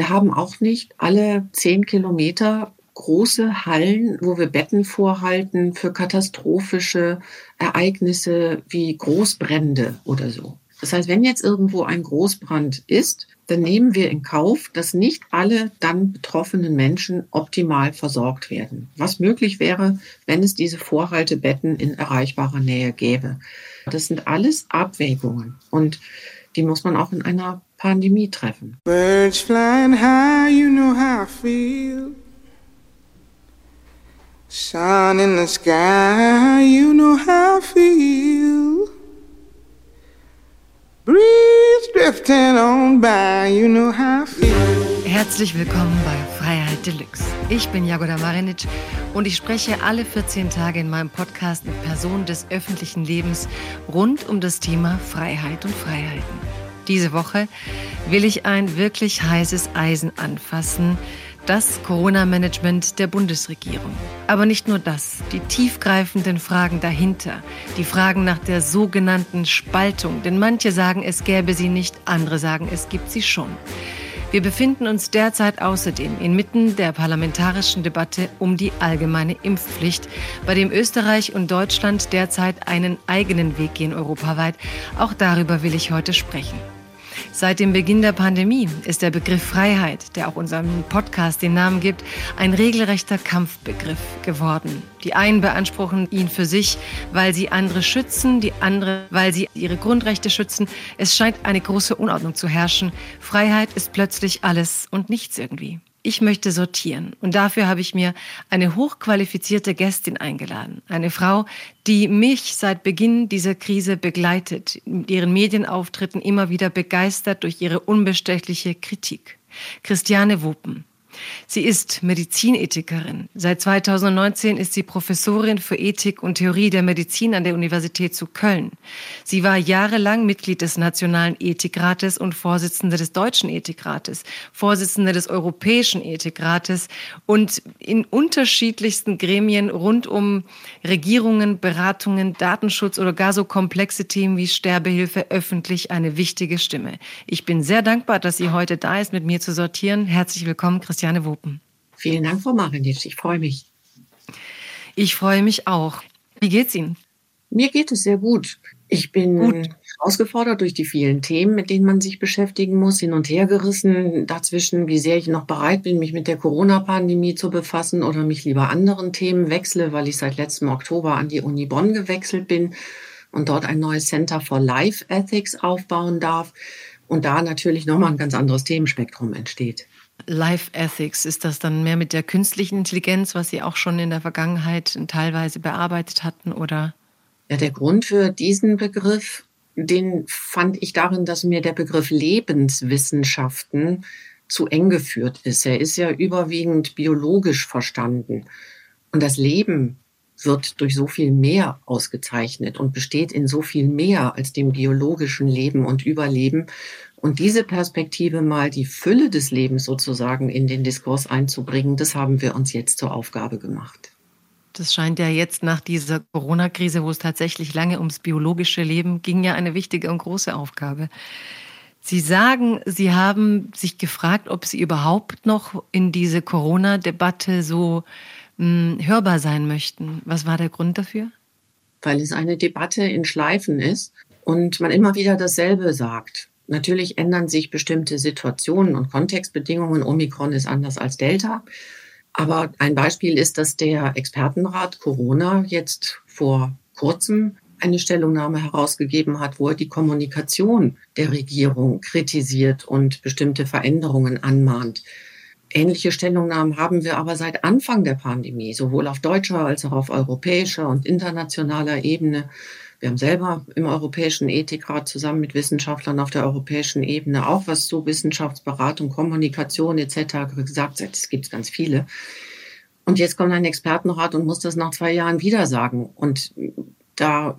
Wir haben auch nicht alle zehn Kilometer große Hallen, wo wir Betten vorhalten für katastrophische Ereignisse wie Großbrände oder so. Das heißt, wenn jetzt irgendwo ein Großbrand ist, dann nehmen wir in Kauf, dass nicht alle dann betroffenen Menschen optimal versorgt werden. Was möglich wäre, wenn es diese Vorhaltebetten in erreichbarer Nähe gäbe. Das sind alles Abwägungen und die muss man auch in einer Pandemie treffen. Birds flying high, you know how I feel. Sun in the sky, you know how I feel. Breeze drifting on by, you know how I feel. Herzlich willkommen bei Freiheit Deluxe. Ich bin Jagoda Marinic und ich spreche alle 14 Tage in meinem Podcast mit Personen des öffentlichen Lebens rund um das Thema Freiheit und Freiheiten. Diese Woche will ich ein wirklich heißes Eisen anfassen, das Corona-Management der Bundesregierung. Aber nicht nur das, die tiefgreifenden Fragen dahinter, die Fragen nach der sogenannten Spaltung, denn manche sagen, es gäbe sie nicht, andere sagen, es gibt sie schon. Wir befinden uns derzeit außerdem inmitten der parlamentarischen Debatte um die allgemeine Impfpflicht, bei dem Österreich und Deutschland derzeit einen eigenen Weg gehen europaweit. Auch darüber will ich heute sprechen. Seit dem Beginn der Pandemie ist der Begriff Freiheit, der auch unserem Podcast den Namen gibt, ein regelrechter Kampfbegriff geworden. Die einen beanspruchen ihn für sich, weil sie andere schützen, die andere, weil sie ihre Grundrechte schützen. Es scheint eine große Unordnung zu herrschen. Freiheit ist plötzlich alles und nichts irgendwie. Ich möchte sortieren und dafür habe ich mir eine hochqualifizierte Gästin eingeladen. Eine Frau, die mich seit Beginn dieser Krise begleitet, mit ihren Medienauftritten immer wieder begeistert durch ihre unbestechliche Kritik. Christiane Wuppen. Sie ist Medizinethikerin. Seit 2019 ist sie Professorin für Ethik und Theorie der Medizin an der Universität zu Köln. Sie war jahrelang Mitglied des Nationalen Ethikrates und Vorsitzende des Deutschen Ethikrates, Vorsitzende des Europäischen Ethikrates und in unterschiedlichsten Gremien rund um Regierungen, Beratungen, Datenschutz oder gar so komplexe Themen wie Sterbehilfe öffentlich eine wichtige Stimme. Ich bin sehr dankbar, dass sie heute da ist, mit mir zu sortieren. Herzlich willkommen, Christian. Christiane Wopen. Vielen Dank, Frau Marinitsch. Ich freue mich. Ich freue mich auch. Wie geht's Ihnen? Mir geht es sehr gut. Ich bin gut. herausgefordert durch die vielen Themen, mit denen man sich beschäftigen muss, hin und her gerissen dazwischen, wie sehr ich noch bereit bin, mich mit der Corona-Pandemie zu befassen oder mich lieber anderen Themen wechsle, weil ich seit letztem Oktober an die Uni Bonn gewechselt bin und dort ein neues Center for Life Ethics aufbauen darf und da natürlich nochmal ein ganz anderes Themenspektrum entsteht. Life Ethics, ist das dann mehr mit der künstlichen Intelligenz, was Sie auch schon in der Vergangenheit teilweise bearbeitet hatten, oder? Ja, der Grund für diesen Begriff, den fand ich darin, dass mir der Begriff Lebenswissenschaften zu eng geführt ist. Er ist ja überwiegend biologisch verstanden. Und das Leben wird durch so viel mehr ausgezeichnet und besteht in so viel mehr als dem biologischen Leben und Überleben. Und diese Perspektive mal die Fülle des Lebens sozusagen in den Diskurs einzubringen, das haben wir uns jetzt zur Aufgabe gemacht. Das scheint ja jetzt nach dieser Corona-Krise, wo es tatsächlich lange ums biologische Leben ging, ja eine wichtige und große Aufgabe. Sie sagen, Sie haben sich gefragt, ob Sie überhaupt noch in diese Corona-Debatte so mh, hm, hörbar sein möchten. Was war der Grund dafür? Weil es eine Debatte in Schleifen ist und man immer wieder dasselbe sagt. Natürlich ändern sich bestimmte Situationen und Kontextbedingungen. Omikron ist anders als Delta. Aber ein Beispiel ist, dass der Expertenrat Corona jetzt vor kurzem eine Stellungnahme herausgegeben hat, wo er die Kommunikation der Regierung kritisiert und bestimmte Veränderungen anmahnt. Ähnliche Stellungnahmen haben wir aber seit Anfang der Pandemie, sowohl auf deutscher als auch auf europäischer und internationaler Ebene. Wir haben selber im Europäischen Ethikrat zusammen mit Wissenschaftlern auf der europäischen Ebene auch was zu Wissenschaftsberatung, Kommunikation etc. gesagt. Es gibt ganz viele. Und jetzt kommt ein Expertenrat und muss das nach zwei Jahren wieder sagen. Und da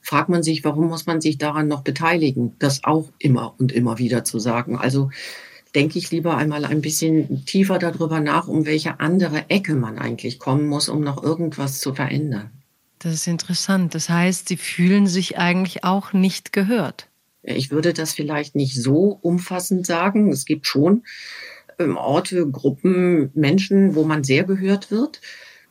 fragt man sich, warum muss man sich daran noch beteiligen, das auch immer und immer wieder zu sagen. Also denke ich lieber einmal ein bisschen tiefer darüber nach, um welche andere Ecke man eigentlich kommen muss, um noch irgendwas zu verändern. Das ist interessant. Das heißt, Sie fühlen sich eigentlich auch nicht gehört. Ich würde das vielleicht nicht so umfassend sagen. Es gibt schon ähm, Orte, Gruppen, Menschen, wo man sehr gehört wird.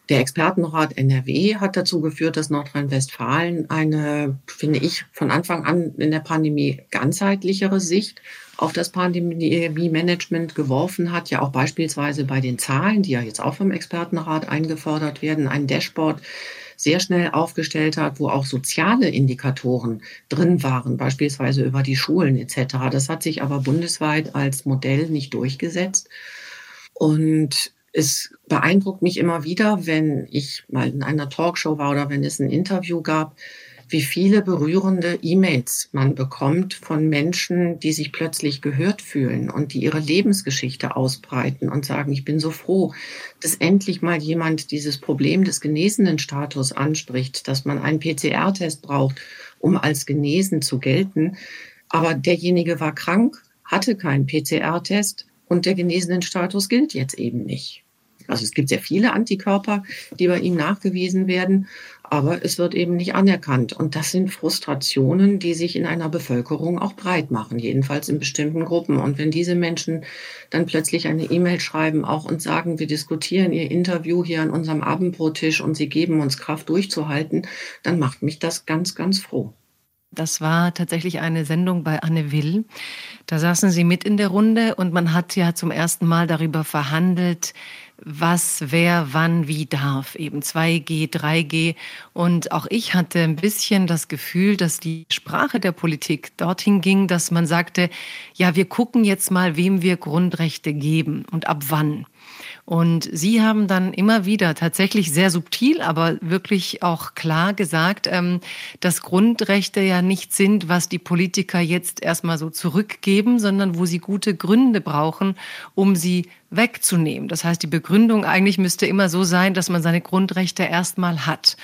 Der Expertenrat NRW hat dazu geführt, dass Nordrhein-Westfalen eine, finde ich, von Anfang an in der Pandemie ganzheitlichere Sicht auf das Pandemie-Management geworfen hat. Ja auch beispielsweise bei den Zahlen, die ja jetzt auch vom Expertenrat eingefordert werden, ein Dashboard sehr schnell aufgestellt hat, wo auch soziale Indikatoren drin waren, beispielsweise über die Schulen etc. Das hat sich aber bundesweit als Modell nicht durchgesetzt. Und es beeindruckt mich immer wieder, wenn ich mal in einer Talkshow war oder wenn es ein Interview gab, wie viele berührende E-Mails man bekommt von Menschen, die sich plötzlich gehört fühlen und die ihre Lebensgeschichte ausbreiten und sagen, ich bin so froh, dass endlich mal jemand dieses Problem des genesenen Status anspricht, dass man einen PCR-Test braucht, um als genesen zu gelten. Aber derjenige war krank, hatte keinen PCR-Test und der genesenen Status gilt jetzt eben nicht. Also es gibt sehr viele Antikörper, die bei ihm nachgewiesen werden, aber es wird eben nicht anerkannt. Und das sind Frustrationen, die sich in einer Bevölkerung auch breit machen, jedenfalls in bestimmten Gruppen. Und wenn diese Menschen dann plötzlich eine E-Mail schreiben auch und sagen, wir diskutieren ihr Interview hier an unserem Abendbrottisch und sie geben uns Kraft durchzuhalten, dann macht mich das ganz, ganz froh. Das war tatsächlich eine Sendung bei Anne Will. Da saßen Sie mit in der Runde und man hat ja zum ersten Mal darüber verhandelt, was, wer, wann, wie darf. Eben 2G, 3G. Und auch ich hatte ein bisschen das Gefühl, dass die Sprache der Politik dorthin ging, dass man sagte, ja, wir gucken jetzt mal, wem wir Grundrechte geben und ab wann. Und Sie haben dann immer wieder tatsächlich sehr subtil, aber wirklich auch klar gesagt, ähm, dass Grundrechte ja nicht sind, was die Politiker jetzt erstmal so zurückgeben, sondern wo sie gute Gründe brauchen, um sie wegzunehmen. Das heißt, die Begründung eigentlich müsste immer so sein, dass man seine Grundrechte erstmal hat.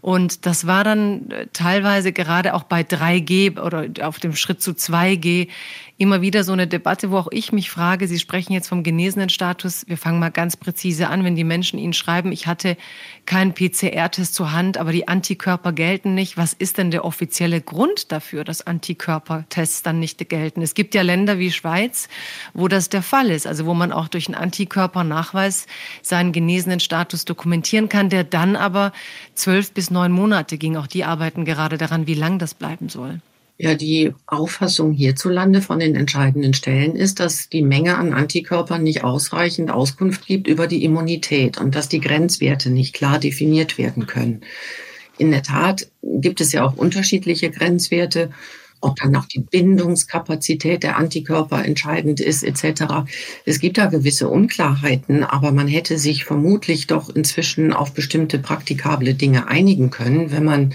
Und das war dann äh, teilweise gerade auch bei 3G oder auf dem Schritt zu 2G immer wieder so eine Debatte, wo auch ich mich frage, Sie sprechen jetzt vom genesenen Status. Wir fangen mal ganz präzise an, wenn die Menschen Ihnen schreiben, ich hatte keinen PCR-Test zur Hand, aber die Antikörper gelten nicht. Was ist denn der offizielle Grund dafür, dass Antikörpertests dann nicht gelten? Es gibt ja Länder wie Schweiz, wo das der Fall ist, also wo man auch durch einen Antikörpernachweis seinen genesenen Status dokumentieren kann, der dann aber zwölf bis neun Monate ging. Auch die arbeiten gerade daran, wie lang das bleiben soll. Ja, die Auffassung hierzulande von den entscheidenden Stellen ist, dass die Menge an Antikörpern nicht ausreichend Auskunft gibt über die Immunität und dass die Grenzwerte nicht klar definiert werden können. In der Tat gibt es ja auch unterschiedliche Grenzwerte, ob dann auch die Bindungskapazität der Antikörper entscheidend ist etc. Es gibt da gewisse Unklarheiten, aber man hätte sich vermutlich doch inzwischen auf bestimmte praktikable Dinge einigen können, wenn man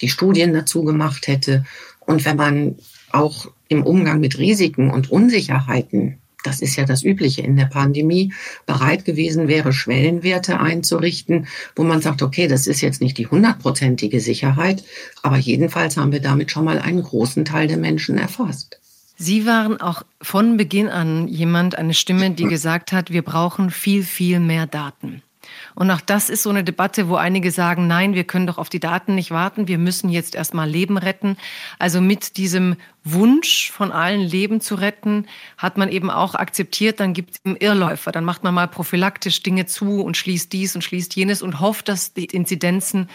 die Studien dazu gemacht hätte und wenn man auch im Umgang mit Risiken und Unsicherheiten, das ist ja das Übliche in der Pandemie, bereit gewesen wäre, Schwellenwerte einzurichten, wo man sagt, okay, das ist jetzt nicht die hundertprozentige Sicherheit, aber jedenfalls haben wir damit schon mal einen großen Teil der Menschen erfasst. Sie waren auch von Beginn an jemand, eine Stimme, die gesagt hat, wir brauchen viel, viel mehr Daten. Und auch das ist so eine Debatte, wo einige sagen, nein, wir können doch auf die Daten nicht warten, wir müssen jetzt erstmal Leben retten. Also mit diesem Wunsch von allen Leben zu retten, hat man eben auch akzeptiert, dann gibt es Irrläufer, dann macht man mal prophylaktisch Dinge zu und schließt dies und schließt jenes und hofft, dass die Inzidenzen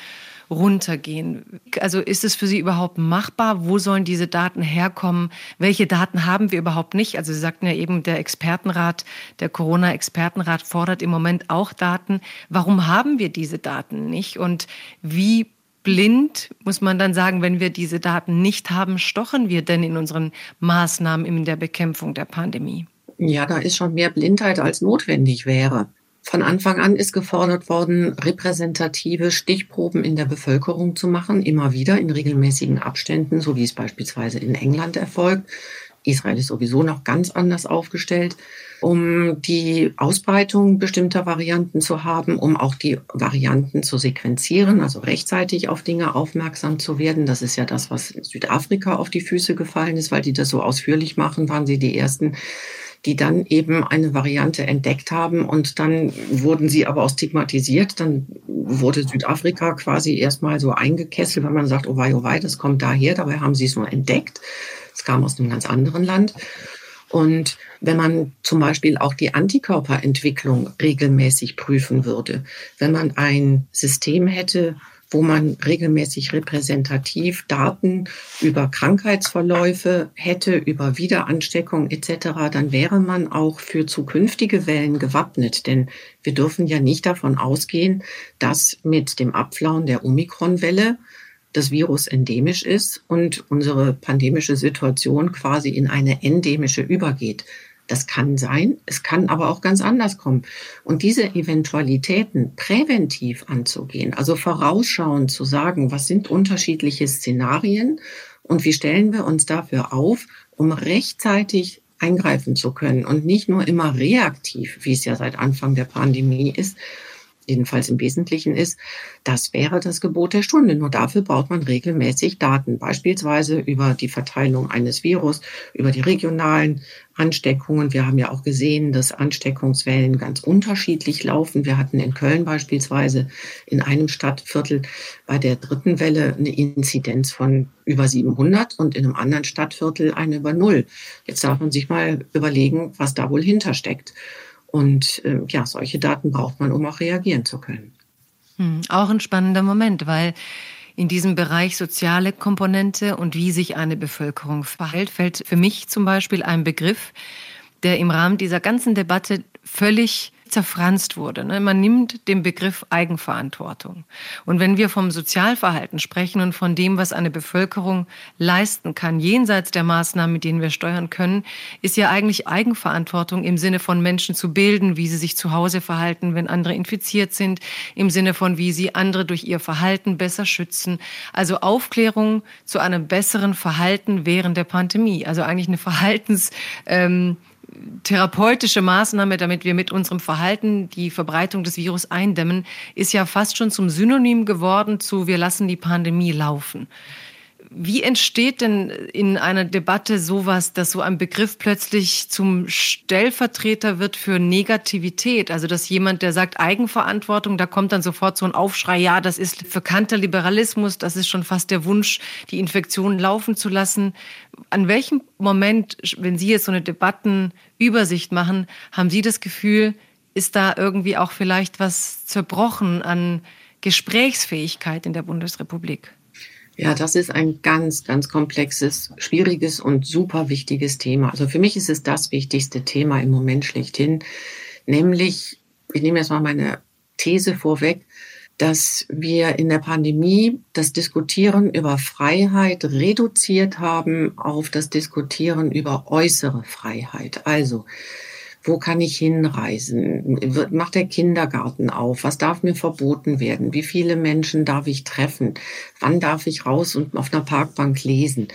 runtergehen. Also ist es für Sie überhaupt machbar? Wo sollen diese Daten herkommen? Welche Daten haben wir überhaupt nicht? Also Sie sagten ja eben, der Expertenrat, der Corona-Expertenrat fordert im Moment auch Daten. Warum haben wir diese Daten nicht? Und wie blind, muss man dann sagen, wenn wir diese Daten nicht haben, stochen wir denn in unseren Maßnahmen in der Bekämpfung der Pandemie? Ja, da ist schon mehr Blindheit als notwendig wäre. Von Anfang an ist gefordert worden, repräsentative Stichproben in der Bevölkerung zu machen, immer wieder in regelmäßigen Abständen, so wie es beispielsweise in England erfolgt. Israel ist sowieso noch ganz anders aufgestellt, um die Ausbreitung bestimmter Varianten zu haben, um auch die Varianten zu sequenzieren, also rechtzeitig auf Dinge aufmerksam zu werden. Das ist ja das, was Südafrika auf die Füße gefallen ist, weil die das so ausführlich machen, waren sie die ersten, die dann eben eine Variante entdeckt haben und dann wurden sie aber auch stigmatisiert. Dann wurde Südafrika quasi erstmal so eingekesselt, wenn man sagt, oh wei, oh wei, das kommt daher, dabei haben sie es nur entdeckt. Es kam aus einem ganz anderen Land. Und wenn man zum Beispiel auch die Antikörperentwicklung regelmäßig prüfen würde, wenn man ein System hätte, wo man regelmäßig repräsentativ Daten über Krankheitsverläufe hätte, über Wiederansteckung etc., dann wäre man auch für zukünftige Wellen gewappnet. Denn wir dürfen ja nicht davon ausgehen, dass mit dem Abflauen der Omikronwelle das Virus endemisch ist und unsere pandemische Situation quasi in eine endemische übergeht. Das kann sein, es kann aber auch ganz anders kommen. Und diese Eventualitäten präventiv anzugehen, also vorausschauend zu sagen, was sind unterschiedliche Szenarien und wie stellen wir uns dafür auf, um rechtzeitig eingreifen zu können und nicht nur immer reaktiv, wie es ja seit Anfang der Pandemie ist, jedenfalls im Wesentlichen ist, das wäre das Gebot der Stunde. Nur dafür braucht man regelmäßig Daten, beispielsweise über die Verteilung eines Virus, über die regionalen Ansteckungen. Wir haben ja auch gesehen, dass Ansteckungswellen ganz unterschiedlich laufen. Wir hatten in Köln beispielsweise in einem Stadtviertel bei der dritten Welle eine Inzidenz von über 700 und in einem anderen Stadtviertel eine über Null. Jetzt darf man sich mal überlegen, was da wohl hintersteckt. Und äh, ja, solche Daten braucht man, um auch reagieren zu können. Hm, auch ein spannender Moment, weil in diesem Bereich soziale Komponente und wie sich eine Bevölkerung verhält, fällt für mich zum Beispiel ein Begriff, der im Rahmen dieser ganzen Debatte völlig zerfranst wurde. Ne? Man nimmt den Begriff Eigenverantwortung. Und wenn wir vom Sozialverhalten sprechen und von dem, was eine Bevölkerung leisten kann, jenseits der Maßnahmen, mit denen wir steuern können, ist ja eigentlich Eigenverantwortung im Sinne von Menschen zu bilden, wie sie sich zu Hause verhalten, wenn andere infiziert sind, im Sinne von, wie sie andere durch ihr Verhalten besser schützen. Also Aufklärung zu einem besseren Verhalten während der Pandemie. Also eigentlich eine Verhaltens, ähm, therapeutische Maßnahme, damit wir mit unserem Verhalten die Verbreitung des Virus eindämmen, ist ja fast schon zum Synonym geworden zu wir lassen die Pandemie laufen. Wie entsteht denn in einer Debatte sowas, dass so ein Begriff plötzlich zum Stellvertreter wird für Negativität? Also, dass jemand, der sagt Eigenverantwortung, da kommt dann sofort so ein Aufschrei, ja, das ist verkannter Liberalismus, das ist schon fast der Wunsch, die Infektion laufen zu lassen. An welchem Moment, wenn Sie jetzt so eine Debattenübersicht machen, haben Sie das Gefühl, ist da irgendwie auch vielleicht was zerbrochen an Gesprächsfähigkeit in der Bundesrepublik? Ja, das ist ein ganz, ganz komplexes, schwieriges und super wichtiges Thema. Also für mich ist es das wichtigste Thema im Moment schlechthin, nämlich, ich nehme jetzt mal meine These vorweg, dass wir in der Pandemie das Diskutieren über Freiheit reduziert haben auf das Diskutieren über äußere Freiheit. Also wo kann ich hinreisen? Macht der Kindergarten auf? Was darf mir verboten werden? Wie viele Menschen darf ich treffen? Wann darf ich raus und auf einer Parkbank lesen?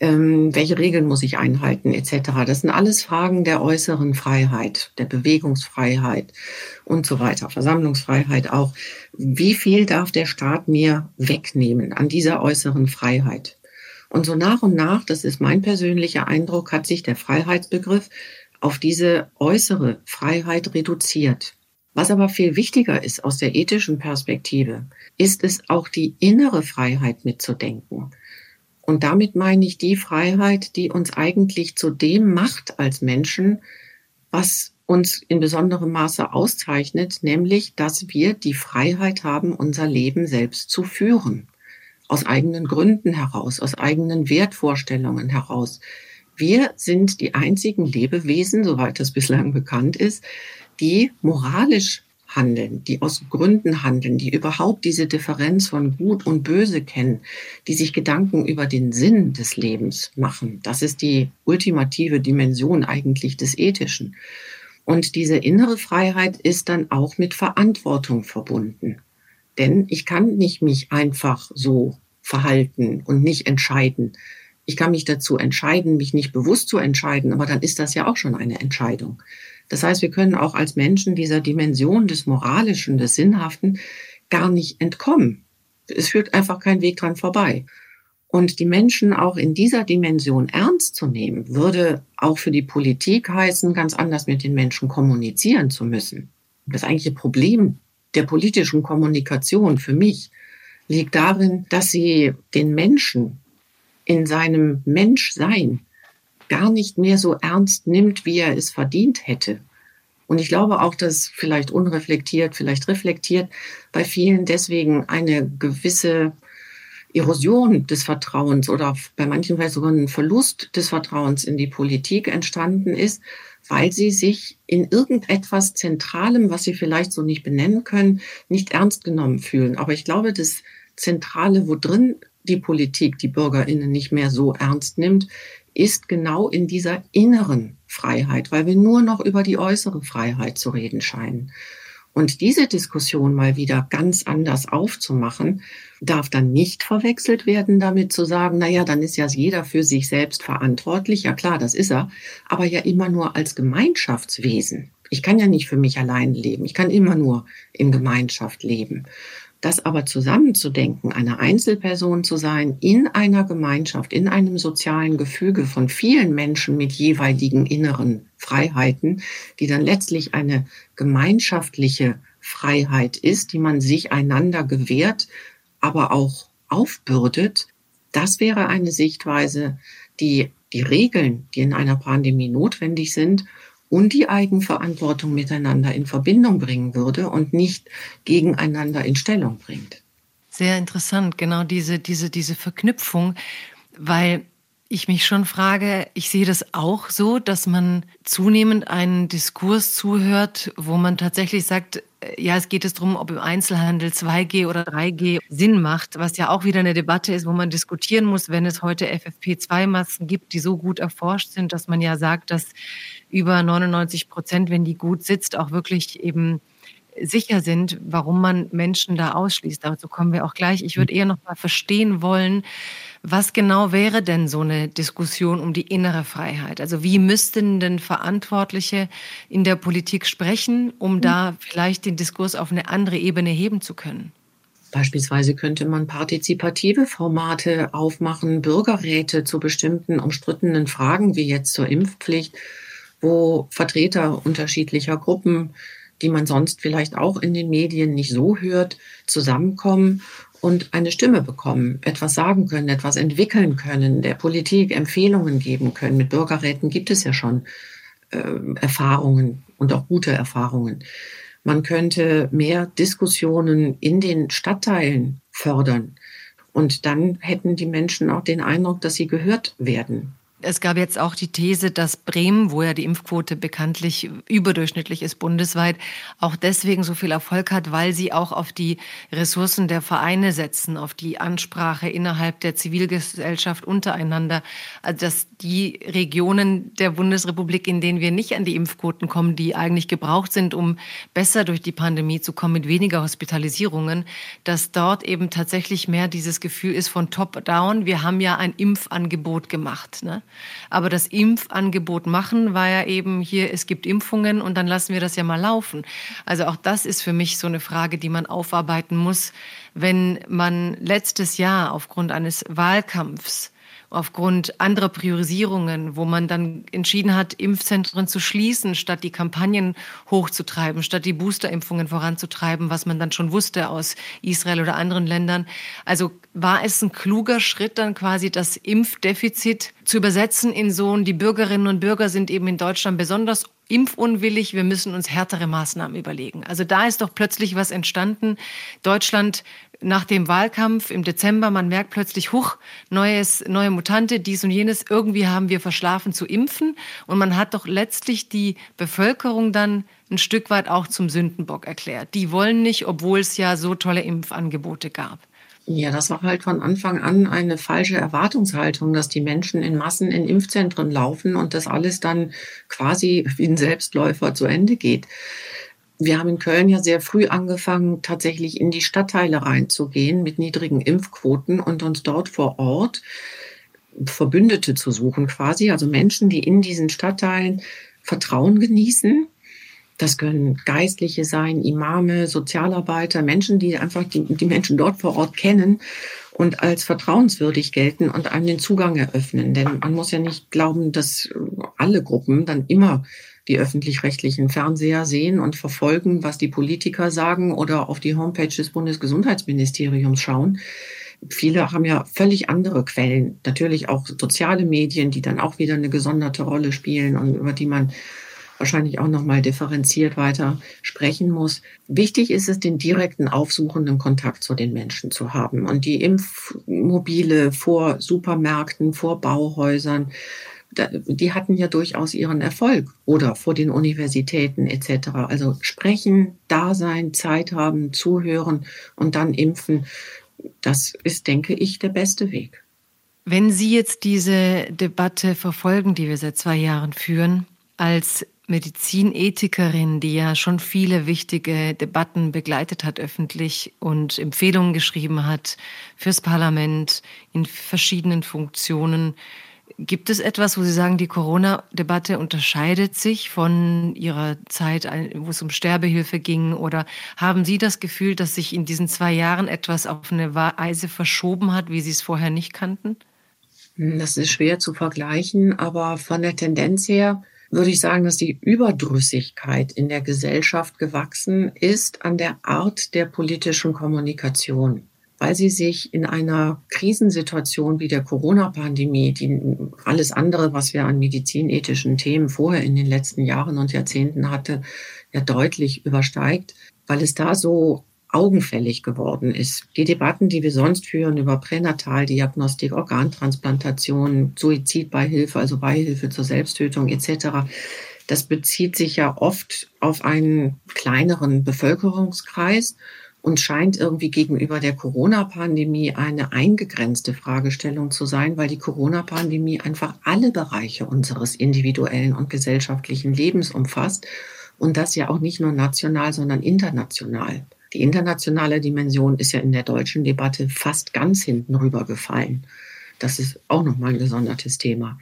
Ähm, welche Regeln muss ich einhalten, etc. Das sind alles Fragen der äußeren Freiheit, der Bewegungsfreiheit und so weiter, Versammlungsfreiheit auch. Wie viel darf der Staat mir wegnehmen an dieser äußeren Freiheit? Und so nach und nach, das ist mein persönlicher Eindruck, hat sich der Freiheitsbegriff auf diese äußere Freiheit reduziert. Was aber viel wichtiger ist aus der ethischen Perspektive, ist es auch die innere Freiheit mitzudenken. Und damit meine ich die Freiheit, die uns eigentlich zu dem macht als Menschen, was uns in besonderem Maße auszeichnet, nämlich, dass wir die Freiheit haben, unser Leben selbst zu führen. Aus eigenen Gründen heraus, aus eigenen Wertvorstellungen heraus. Wir sind die einzigen Lebewesen, soweit das bislang bekannt ist, die moralisch handeln, die aus Gründen handeln, die überhaupt diese Differenz von Gut und Böse kennen, die sich Gedanken über den Sinn des Lebens machen. Das ist die ultimative Dimension eigentlich des Ethischen. Und diese innere Freiheit ist dann auch mit Verantwortung verbunden. Denn ich kann nicht mich einfach so verhalten und nicht entscheiden, ich kann mich dazu entscheiden, mich nicht bewusst zu entscheiden, aber dann ist das ja auch schon eine Entscheidung. Das heißt, wir können auch als Menschen dieser Dimension des Moralischen, des Sinnhaften gar nicht entkommen. Es führt einfach kein Weg dran vorbei. Und die Menschen auch in dieser Dimension ernst zu nehmen, würde auch für die Politik heißen, ganz anders mit den Menschen kommunizieren zu müssen. Das eigentliche Problem der politischen Kommunikation für mich liegt darin, dass sie den Menschen in seinem Menschsein gar nicht mehr so ernst nimmt, wie er es verdient hätte. Und ich glaube auch, dass vielleicht unreflektiert, vielleicht reflektiert bei vielen deswegen eine gewisse Erosion des Vertrauens oder bei manchen vielleicht sogar ein Verlust des Vertrauens in die Politik entstanden ist, weil sie sich in irgendetwas Zentralem, was sie vielleicht so nicht benennen können, nicht ernst genommen fühlen. Aber ich glaube, das Zentrale, wo drin die Politik die Bürgerinnen nicht mehr so ernst nimmt, ist genau in dieser inneren Freiheit, weil wir nur noch über die äußere Freiheit zu reden scheinen. Und diese Diskussion mal wieder ganz anders aufzumachen, darf dann nicht verwechselt werden damit zu sagen, na ja, dann ist ja jeder für sich selbst verantwortlich. Ja klar, das ist er, aber ja immer nur als Gemeinschaftswesen. Ich kann ja nicht für mich allein leben. Ich kann immer nur in Gemeinschaft leben. Das aber zusammenzudenken, eine Einzelperson zu sein, in einer Gemeinschaft, in einem sozialen Gefüge von vielen Menschen mit jeweiligen inneren Freiheiten, die dann letztlich eine gemeinschaftliche Freiheit ist, die man sich einander gewährt, aber auch aufbürdet, das wäre eine Sichtweise, die die Regeln, die in einer Pandemie notwendig sind, und die Eigenverantwortung miteinander in Verbindung bringen würde und nicht gegeneinander in Stellung bringt. Sehr interessant, genau diese, diese, diese Verknüpfung, weil ich mich schon frage, ich sehe das auch so, dass man zunehmend einen Diskurs zuhört, wo man tatsächlich sagt, äh, ja, es geht es darum, ob im Einzelhandel 2G oder 3G Sinn macht, was ja auch wieder eine Debatte ist, wo man diskutieren muss, wenn es heute FFP2-Masken gibt, die so gut erforscht sind, dass man ja sagt, dass über 99 Prozent, wenn die gut sitzt, auch wirklich eben sicher sind, warum man Menschen da ausschließt. Dazu kommen wir auch gleich. Ich würde eher noch mal verstehen wollen, was genau wäre denn so eine Diskussion um die innere Freiheit? Also wie müssten denn Verantwortliche in der Politik sprechen, um da vielleicht den Diskurs auf eine andere Ebene heben zu können? Beispielsweise könnte man partizipative Formate aufmachen, Bürgerräte zu bestimmten umstrittenen Fragen, wie jetzt zur Impfpflicht, wo Vertreter unterschiedlicher Gruppen, die man sonst vielleicht auch in den Medien nicht so hört, zusammenkommen und eine Stimme bekommen, etwas sagen können, etwas entwickeln können, der Politik Empfehlungen geben können. Mit Bürgerräten gibt es ja schon äh, Erfahrungen und auch gute Erfahrungen. Man könnte mehr Diskussionen in den Stadtteilen fördern. Und dann hätten die Menschen auch den Eindruck, dass sie gehört werden. Es gab jetzt auch die These, dass Bremen, wo ja die Impfquote bekanntlich überdurchschnittlich ist bundesweit, auch deswegen so viel Erfolg hat, weil sie auch auf die Ressourcen der Vereine setzen, auf die Ansprache innerhalb der Zivilgesellschaft untereinander. Also dass die Regionen der Bundesrepublik, in denen wir nicht an die Impfquoten kommen, die eigentlich gebraucht sind, um besser durch die Pandemie zu kommen, mit weniger Hospitalisierungen, dass dort eben tatsächlich mehr dieses Gefühl ist von Top-Down. Wir haben ja ein Impfangebot gemacht. Ne? Aber das Impfangebot machen war ja eben hier, es gibt Impfungen und dann lassen wir das ja mal laufen. Also auch das ist für mich so eine Frage, die man aufarbeiten muss, wenn man letztes Jahr aufgrund eines Wahlkampfs aufgrund anderer Priorisierungen, wo man dann entschieden hat, Impfzentren zu schließen, statt die Kampagnen hochzutreiben, statt die Boosterimpfungen voranzutreiben, was man dann schon wusste aus Israel oder anderen Ländern. Also war es ein kluger Schritt, dann quasi das Impfdefizit zu übersetzen in so, die Bürgerinnen und Bürger sind eben in Deutschland besonders impfunwillig, wir müssen uns härtere Maßnahmen überlegen. Also da ist doch plötzlich was entstanden. Deutschland nach dem Wahlkampf im Dezember, man merkt plötzlich, huch, neues, neue Mutante, dies und jenes, irgendwie haben wir verschlafen zu impfen. Und man hat doch letztlich die Bevölkerung dann ein Stück weit auch zum Sündenbock erklärt. Die wollen nicht, obwohl es ja so tolle Impfangebote gab. Ja, das war halt von Anfang an eine falsche Erwartungshaltung, dass die Menschen in Massen in Impfzentren laufen und das alles dann quasi wie ein Selbstläufer zu Ende geht. Wir haben in Köln ja sehr früh angefangen, tatsächlich in die Stadtteile reinzugehen mit niedrigen Impfquoten und uns dort vor Ort Verbündete zu suchen quasi, also Menschen, die in diesen Stadtteilen Vertrauen genießen. Das können Geistliche sein, Imame, Sozialarbeiter, Menschen, die einfach die, die Menschen dort vor Ort kennen und als vertrauenswürdig gelten und einem den Zugang eröffnen. Denn man muss ja nicht glauben, dass alle Gruppen dann immer die öffentlich-rechtlichen Fernseher sehen und verfolgen, was die Politiker sagen oder auf die Homepage des Bundesgesundheitsministeriums schauen. viele haben ja völlig andere Quellen. Natürlich auch soziale Medien, die dann auch wieder eine gesonderte Rolle spielen und über die man wahrscheinlich auch nochmal differenziert weiter sprechen muss. Wichtig ist es, den direkten aufsuchenden Kontakt zu den Menschen zu haben und die Impfmobile vor Supermärkten, vor Bauhäusern, die hatten ja durchaus ihren Erfolg oder vor den Universitäten etc. Also sprechen, da sein, Zeit haben, zuhören und dann impfen, das ist, denke ich, der beste Weg. Wenn Sie jetzt diese Debatte verfolgen, die wir seit zwei Jahren führen, als Medizinethikerin, die ja schon viele wichtige Debatten begleitet hat öffentlich und Empfehlungen geschrieben hat fürs Parlament in verschiedenen Funktionen. Gibt es etwas, wo Sie sagen, die Corona-Debatte unterscheidet sich von Ihrer Zeit, wo es um Sterbehilfe ging? Oder haben Sie das Gefühl, dass sich in diesen zwei Jahren etwas auf eine Weise verschoben hat, wie Sie es vorher nicht kannten? Das ist schwer zu vergleichen, aber von der Tendenz her würde ich sagen, dass die Überdrüssigkeit in der Gesellschaft gewachsen ist an der Art der politischen Kommunikation, weil sie sich in einer Krisensituation wie der Corona-Pandemie, die alles andere, was wir an medizinethischen Themen vorher in den letzten Jahren und Jahrzehnten hatte, ja deutlich übersteigt, weil es da so augenfällig geworden ist. Die Debatten, die wir sonst führen über Pränataldiagnostik, Organtransplantation, Suizidbeihilfe, also Beihilfe zur Selbsttötung etc., das bezieht sich ja oft auf einen kleineren Bevölkerungskreis und scheint irgendwie gegenüber der Corona-Pandemie eine eingegrenzte Fragestellung zu sein, weil die Corona-Pandemie einfach alle Bereiche unseres individuellen und gesellschaftlichen Lebens umfasst und das ja auch nicht nur national, sondern international. Die internationale Dimension ist ja in der deutschen Debatte fast ganz hinten rübergefallen. Das ist auch nochmal ein gesondertes Thema.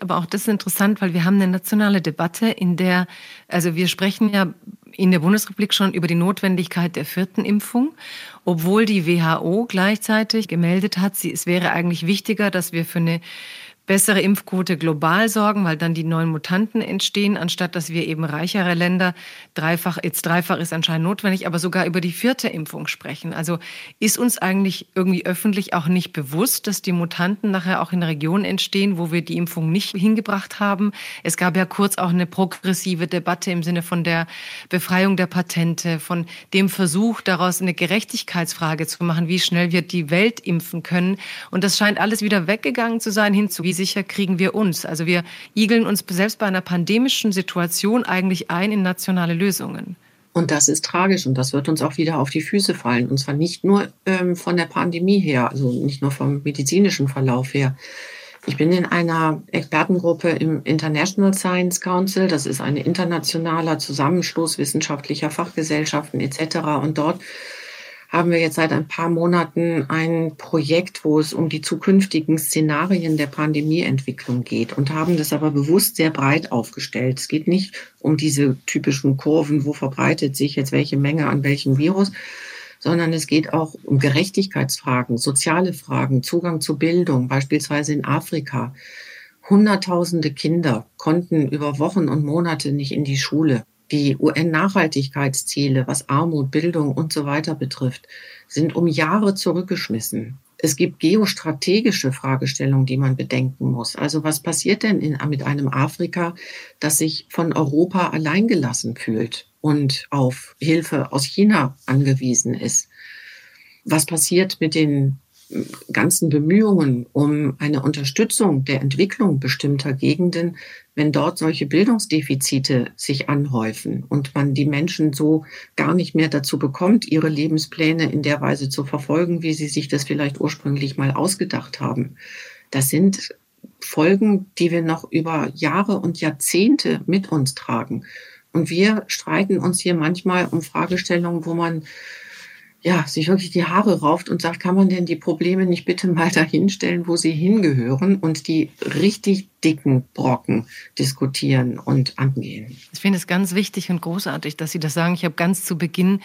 Aber auch das ist interessant, weil wir haben eine nationale Debatte, in der, also wir sprechen ja in der Bundesrepublik schon über die Notwendigkeit der vierten Impfung, obwohl die WHO gleichzeitig gemeldet hat, sie, es wäre eigentlich wichtiger, dass wir für eine bessere Impfquote global sorgen, weil dann die neuen Mutanten entstehen, anstatt dass wir eben reichere Länder dreifach, jetzt dreifach ist anscheinend notwendig, aber sogar über die vierte Impfung sprechen. Also ist uns eigentlich irgendwie öffentlich auch nicht bewusst, dass die Mutanten nachher auch in Regionen entstehen, wo wir die Impfung nicht hingebracht haben. Es gab ja kurz auch eine progressive Debatte im Sinne von der Befreiung der Patente, von dem Versuch, daraus eine Gerechtigkeitsfrage zu machen, wie schnell wir die Welt impfen können. Und das scheint alles wieder weggegangen zu sein hin zu sicher kriegen wir uns? Also wir igeln uns selbst bei einer pandemischen Situation eigentlich ein in nationale Lösungen. Und das ist tragisch und das wird uns auch wieder auf die Füße fallen. Und zwar nicht nur ähm, von der Pandemie her, also nicht nur vom medizinischen Verlauf her. Ich bin in einer Expertengruppe im International Science Council. Das ist ein internationaler Zusammenschluss wissenschaftlicher Fachgesellschaften etc. Und dort haben wir jetzt seit ein paar Monaten ein Projekt, wo es um die zukünftigen Szenarien der Pandemieentwicklung geht und haben das aber bewusst sehr breit aufgestellt. Es geht nicht um diese typischen Kurven, wo verbreitet sich jetzt welche Menge an welchem Virus, sondern es geht auch um Gerechtigkeitsfragen, soziale Fragen, Zugang zu Bildung, beispielsweise in Afrika. Hunderttausende Kinder konnten über Wochen und Monate nicht in die Schule. Die UN-Nachhaltigkeitsziele, was Armut, Bildung und so weiter betrifft, sind um Jahre zurückgeschmissen. Es gibt geostrategische Fragestellungen, die man bedenken muss. Also was passiert denn in, mit einem Afrika, das sich von Europa alleingelassen fühlt und auf Hilfe aus China angewiesen ist? Was passiert mit den ganzen Bemühungen um eine Unterstützung der Entwicklung bestimmter Gegenden, wenn dort solche Bildungsdefizite sich anhäufen und man die Menschen so gar nicht mehr dazu bekommt, ihre Lebenspläne in der Weise zu verfolgen, wie sie sich das vielleicht ursprünglich mal ausgedacht haben. Das sind Folgen, die wir noch über Jahre und Jahrzehnte mit uns tragen. Und wir streiten uns hier manchmal um Fragestellungen, wo man ja, sich wirklich die Haare rauft und sagt, kann man denn die Probleme nicht bitte mal dahin stellen, wo sie hingehören und die richtig dicken Brocken diskutieren und angehen. Ich finde es ganz wichtig und großartig, dass Sie das sagen. Ich habe ganz zu Beginn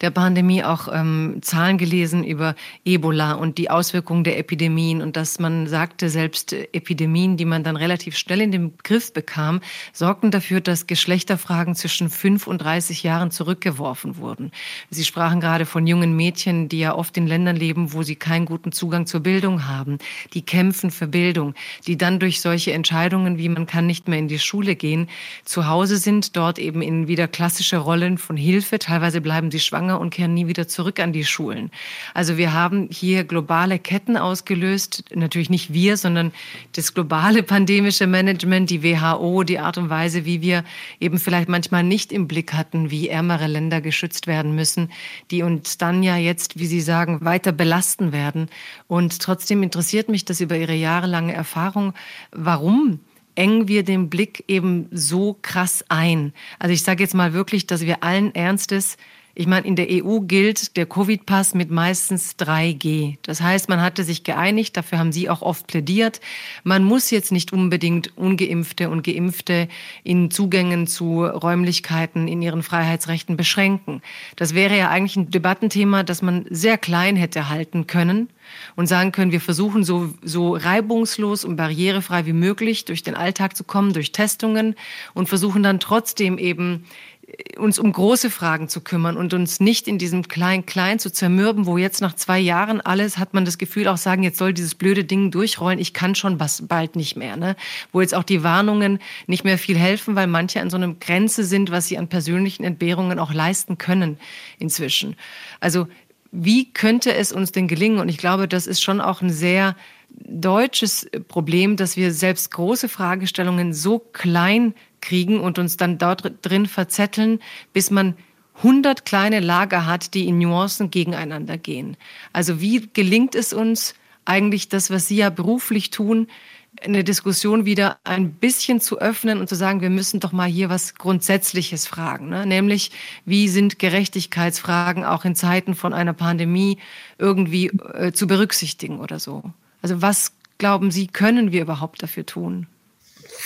der Pandemie auch ähm, Zahlen gelesen über Ebola und die Auswirkungen der Epidemien und dass man sagte, selbst Epidemien, die man dann relativ schnell in den Griff bekam, sorgten dafür, dass Geschlechterfragen zwischen 5 und 30 Jahren zurückgeworfen wurden. Sie sprachen gerade von jungen Mädchen, die ja oft in Ländern leben, wo sie keinen guten Zugang zur Bildung haben, die kämpfen für Bildung, die dann durch solche Entscheidungen, wie man kann nicht mehr in die Schule gehen, zu Hause sind, dort eben in wieder klassische Rollen von Hilfe. Teilweise bleiben sie schwanger und kehren nie wieder zurück an die Schulen. Also wir haben hier globale Ketten ausgelöst. Natürlich nicht wir, sondern das globale pandemische Management, die WHO, die Art und Weise, wie wir eben vielleicht manchmal nicht im Blick hatten, wie ärmere Länder geschützt werden müssen, die uns dann ja jetzt, wie Sie sagen, weiter belasten werden. Und trotzdem interessiert mich das über Ihre jahrelange Erfahrung, warum engen wir den Blick eben so krass ein. Also ich sage jetzt mal wirklich, dass wir allen Ernstes ich meine, in der EU gilt der Covid-Pass mit meistens 3G. Das heißt, man hatte sich geeinigt, dafür haben Sie auch oft plädiert. Man muss jetzt nicht unbedingt ungeimpfte und geimpfte in Zugängen zu Räumlichkeiten in ihren Freiheitsrechten beschränken. Das wäre ja eigentlich ein Debattenthema, das man sehr klein hätte halten können und sagen können, wir versuchen so, so reibungslos und barrierefrei wie möglich durch den Alltag zu kommen, durch Testungen und versuchen dann trotzdem eben uns um große Fragen zu kümmern und uns nicht in diesem Klein-Klein zu zermürben, wo jetzt nach zwei Jahren alles, hat man das Gefühl auch sagen, jetzt soll dieses blöde Ding durchrollen, ich kann schon bald nicht mehr. Ne? Wo jetzt auch die Warnungen nicht mehr viel helfen, weil manche an so einer Grenze sind, was sie an persönlichen Entbehrungen auch leisten können inzwischen. Also wie könnte es uns denn gelingen? Und ich glaube, das ist schon auch ein sehr deutsches Problem, dass wir selbst große Fragestellungen so klein kriegen und uns dann dort drin verzetteln, bis man 100 kleine Lager hat, die in Nuancen gegeneinander gehen. Also wie gelingt es uns eigentlich das, was Sie ja beruflich tun, eine Diskussion wieder ein bisschen zu öffnen und zu sagen, wir müssen doch mal hier was Grundsätzliches fragen, ne? nämlich wie sind Gerechtigkeitsfragen auch in Zeiten von einer Pandemie irgendwie äh, zu berücksichtigen oder so. Also was glauben Sie, können wir überhaupt dafür tun?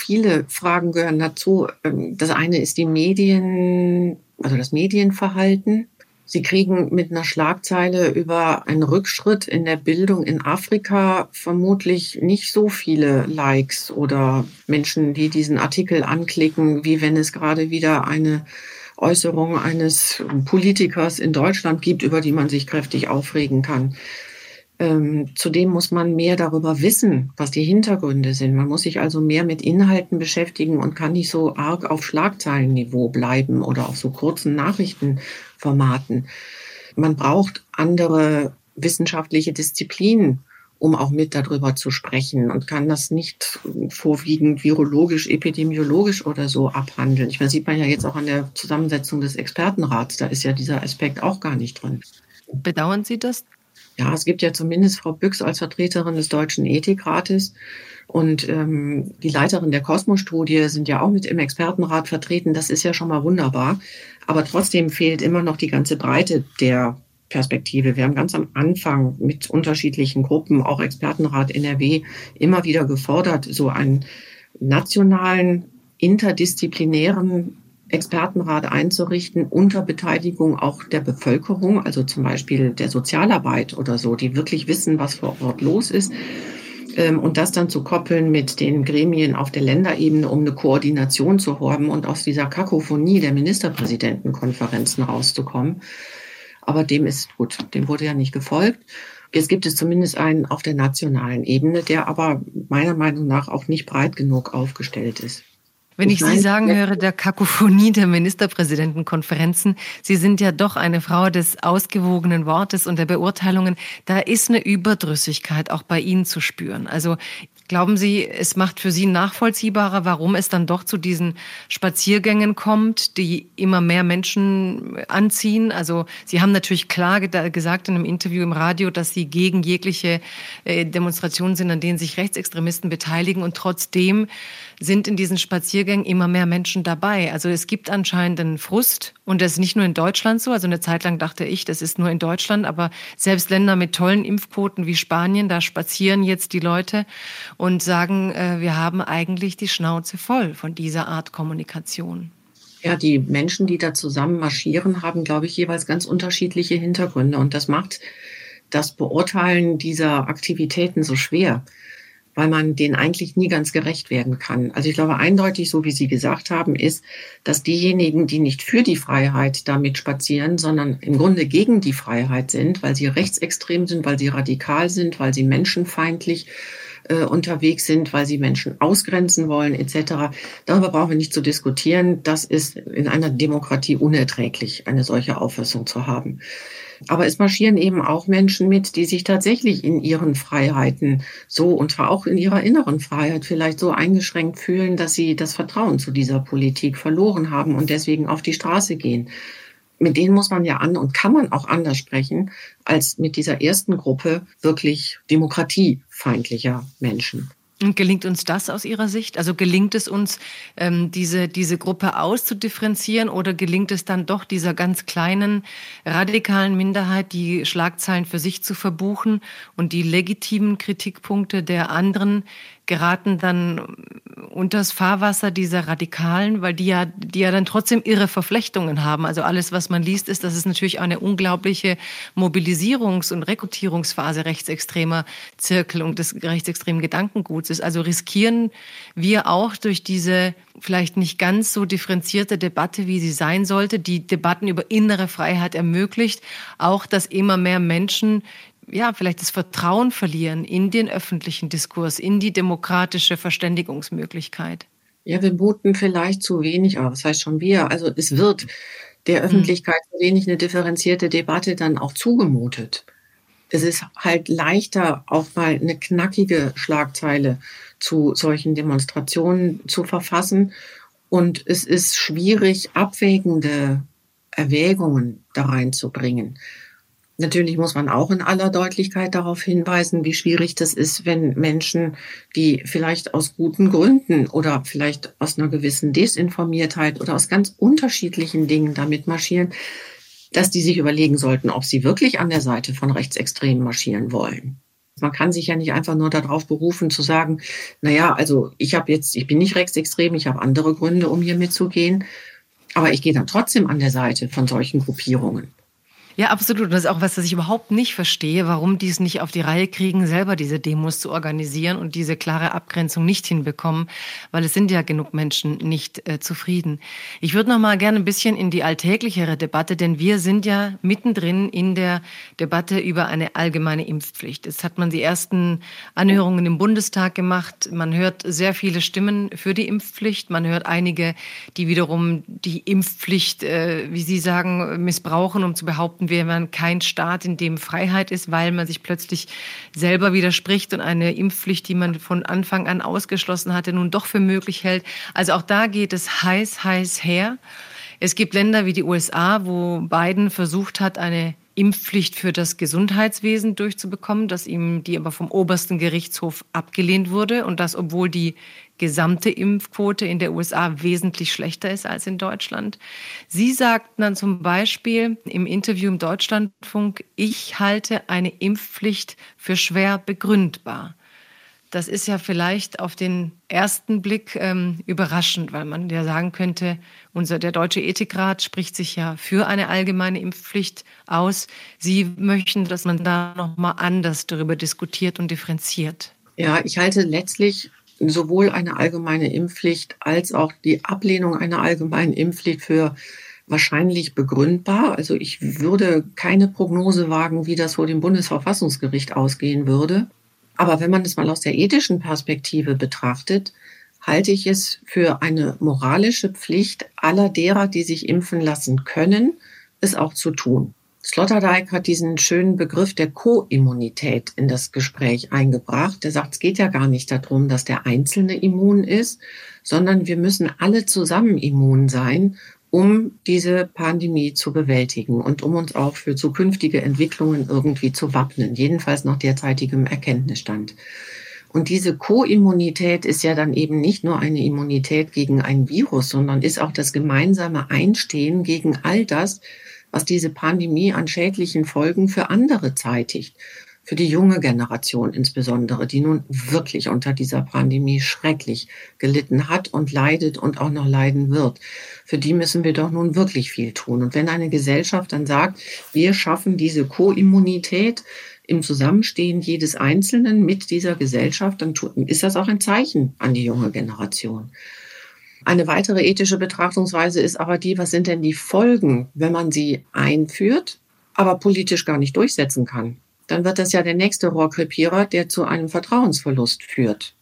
Viele Fragen gehören dazu. Ähm, das eine ist die Medien, also das Medienverhalten. Sie kriegen mit einer Schlagzeile über einen Rückschritt in der Bildung in Afrika vermutlich nicht so viele Likes oder Menschen, die diesen Artikel anklicken, wie wenn es gerade wieder eine Äußerung eines Politikers in Deutschland gibt, über die man sich kräftig aufregen kann. Ähm, zudem muss man mehr darüber wissen, was die Hintergründe sind. Man muss sich also mehr mit Inhalten beschäftigen und kann nicht so arg auf Schlagzeilenniveau bleiben oder auf so kurzen Nachrichtenformaten. Man braucht andere wissenschaftliche Disziplinen, um auch mit darüber zu sprechen und kann das nicht vorwiegend virologisch, epidemiologisch oder so abhandeln. Ich meine, sieht man ja jetzt auch an der Zusammensetzung des Expertenrats, da ist ja dieser Aspekt auch gar nicht drin. Bedauern Sie das? Ja, es gibt ja zumindest Frau Büchs als Vertreterin des Deutschen Ethikrates und ähm, die Leiterin der Kosmos-Studie sind ja auch mit im Expertenrat vertreten. Das ist ja schon mal wunderbar. Aber trotzdem fehlt immer noch die ganze Breite der Perspektive. Wir haben ganz am Anfang mit unterschiedlichen Gruppen, auch Expertenrat NRW, immer wieder gefordert, so einen nationalen, interdisziplinären Expertenrat einzurichten unter Beteiligung auch der Bevölkerung, also zum Beispiel der Sozialarbeit oder so, die wirklich wissen, was vor Ort los ist. Ähm, und das dann zu koppeln mit den Gremien auf der Länderebene, um eine Koordination zu haben und aus dieser Kakophonie der Ministerpräsidentenkonferenzen rauszukommen. Aber dem ist gut, dem wurde ja nicht gefolgt. Jetzt gibt es zumindest einen auf der nationalen Ebene, der aber meiner Meinung nach auch nicht breit genug aufgestellt ist. Wenn ich, ich Sie sagen höre, der Kakophonie der Ministerpräsidentenkonferenzen, Sie sind ja doch eine Frau des ausgewogenen Wortes und der Beurteilungen, da ist eine Überdrüssigkeit auch bei Ihnen zu spüren. Also Glauben Sie, es macht für Sie nachvollziehbarer, warum es dann doch zu diesen Spaziergängen kommt, die immer mehr Menschen anziehen? Also Sie haben natürlich klar gesagt in einem Interview im Radio, dass Sie gegen jegliche äh, Demonstrationen sind, an denen sich Rechtsextremisten beteiligen. Und trotzdem sind in diesen Spaziergängen immer mehr Menschen dabei. Also es gibt anscheinend einen Frust und das ist nicht nur in Deutschland so. Also eine Zeit lang dachte ich, das ist nur in Deutschland, aber selbst Länder mit tollen Impfquoten wie Spanien, da spazieren jetzt die Leute und sagen, äh, wir haben eigentlich die Schnauze voll von dieser Art Kommunikation. Ja, die Menschen, die da zusammen marschieren, haben, glaube ich, jeweils ganz unterschiedliche Hintergründe. Und das macht das Beurteilen dieser Aktivitäten so schwer, weil man denen eigentlich nie ganz gerecht werden kann. Also ich glaube eindeutig, so wie Sie gesagt haben, ist, dass diejenigen, die nicht für die Freiheit damit spazieren, sondern im Grunde gegen die Freiheit sind, weil sie rechtsextrem sind, weil sie radikal sind, weil sie menschenfeindlich äh, unterwegs sind, weil sie Menschen ausgrenzen wollen etc. Darüber brauchen wir nicht zu diskutieren. Das ist in einer Demokratie unerträglich, eine solche Auffassung zu haben. Aber es marschieren eben auch Menschen mit, die sich tatsächlich in ihren Freiheiten so und zwar auch in ihrer inneren Freiheit vielleicht so eingeschränkt fühlen, dass sie das Vertrauen zu dieser Politik verloren haben und deswegen auf die Straße gehen mit denen muss man ja an und kann man auch anders sprechen als mit dieser ersten Gruppe wirklich demokratiefeindlicher Menschen. Und gelingt uns das aus Ihrer Sicht? Also gelingt es uns, ähm, diese, diese Gruppe auszudifferenzieren oder gelingt es dann doch dieser ganz kleinen radikalen Minderheit, die Schlagzeilen für sich zu verbuchen und die legitimen Kritikpunkte der anderen geraten dann unters Fahrwasser dieser Radikalen, weil die ja, die ja dann trotzdem ihre Verflechtungen haben. Also alles, was man liest, ist, dass es natürlich eine unglaubliche Mobilisierungs- und Rekrutierungsphase rechtsextremer Zirkel und des rechtsextremen Gedankenguts ist. Also riskieren wir auch durch diese vielleicht nicht ganz so differenzierte Debatte, wie sie sein sollte, die Debatten über innere Freiheit ermöglicht, auch, dass immer mehr Menschen ja, vielleicht das Vertrauen verlieren in den öffentlichen Diskurs, in die demokratische Verständigungsmöglichkeit? Ja, wir muten vielleicht zu wenig, aber was heißt schon wir? Also es wird der hm. Öffentlichkeit zu wenig eine differenzierte Debatte dann auch zugemutet. Es ist halt leichter, auch mal eine knackige Schlagzeile zu solchen Demonstrationen zu verfassen. Und es ist schwierig, abwägende Erwägungen da reinzubringen. Natürlich muss man auch in aller Deutlichkeit darauf hinweisen, wie schwierig das ist, wenn Menschen, die vielleicht aus guten Gründen oder vielleicht aus einer gewissen Desinformiertheit oder aus ganz unterschiedlichen Dingen damit marschieren, dass die sich überlegen sollten, ob sie wirklich an der Seite von Rechtsextremen marschieren wollen. Man kann sich ja nicht einfach nur darauf berufen zu sagen, na ja, also ich habe jetzt, ich bin nicht rechtsextrem, ich habe andere Gründe, um hier mitzugehen, aber ich gehe dann trotzdem an der Seite von solchen Gruppierungen. Ja, absolut. Und das ist auch was, das ich überhaupt nicht verstehe, warum die es nicht auf die Reihe kriegen, selber diese Demos zu organisieren und diese klare Abgrenzung nicht hinbekommen, weil es sind ja genug Menschen nicht äh, zufrieden. Ich würde noch mal gerne ein bisschen in die alltäglichere Debatte, denn wir sind ja mittendrin in der Debatte über eine allgemeine Impfpflicht. Jetzt hat man die ersten Anhörungen im Bundestag gemacht. Man hört sehr viele Stimmen für die Impfpflicht. Man hört einige, die wiederum die Impfpflicht, äh, wie Sie sagen, missbrauchen, um zu behaupten, wenn man kein Staat, in dem Freiheit ist, weil man sich plötzlich selber widerspricht und eine Impfpflicht, die man von Anfang an ausgeschlossen hatte, nun doch für möglich hält. Also auch da geht es heiß, heiß her. Es gibt Länder wie die USA, wo Biden versucht hat, eine Impfpflicht für das Gesundheitswesen durchzubekommen, dass ihm die aber vom obersten Gerichtshof abgelehnt wurde und das, obwohl die gesamte Impfquote in der USA wesentlich schlechter ist als in Deutschland. Sie sagten dann zum Beispiel im Interview im Deutschlandfunk, ich halte eine Impfpflicht für schwer begründbar. Das ist ja vielleicht auf den ersten Blick ähm, überraschend, weil man ja sagen könnte, unser, der Deutsche Ethikrat spricht sich ja für eine allgemeine Impfpflicht aus. Sie möchten, dass man da nochmal anders darüber diskutiert und differenziert. Ja, ich halte letztlich sowohl eine allgemeine Impfpflicht als auch die Ablehnung einer allgemeinen Impfpflicht für wahrscheinlich begründbar. Also ich würde keine Prognose wagen, wie das vor dem Bundesverfassungsgericht ausgehen würde. Aber wenn man es mal aus der ethischen Perspektive betrachtet, halte ich es für eine moralische Pflicht aller derer, die sich impfen lassen können, es auch zu tun. Sloterdijk hat diesen schönen Begriff der Co-Immunität in das Gespräch eingebracht. Der sagt, es geht ja gar nicht darum, dass der Einzelne immun ist, sondern wir müssen alle zusammen immun sein, um diese Pandemie zu bewältigen und um uns auch für zukünftige Entwicklungen irgendwie zu wappnen, jedenfalls nach derzeitigem Erkenntnisstand. Und diese Co-Immunität ist ja dann eben nicht nur eine Immunität gegen ein Virus, sondern ist auch das gemeinsame Einstehen gegen all das, was diese Pandemie an schädlichen Folgen für andere zeitigt. Für die junge Generation insbesondere, die nun wirklich unter dieser Pandemie schrecklich gelitten hat und leidet und auch noch leiden wird. Für die müssen wir doch nun wirklich viel tun. Und wenn eine Gesellschaft dann sagt, wir schaffen diese Co-Immunität, im Zusammenstehen jedes Einzelnen mit dieser Gesellschaft, dann ist das auch ein Zeichen an die junge Generation. Eine weitere ethische Betrachtungsweise ist aber die, was sind denn die Folgen, wenn man sie einführt, aber politisch gar nicht durchsetzen kann? Dann wird das ja der nächste Rohrkrepierer, der zu einem Vertrauensverlust führt.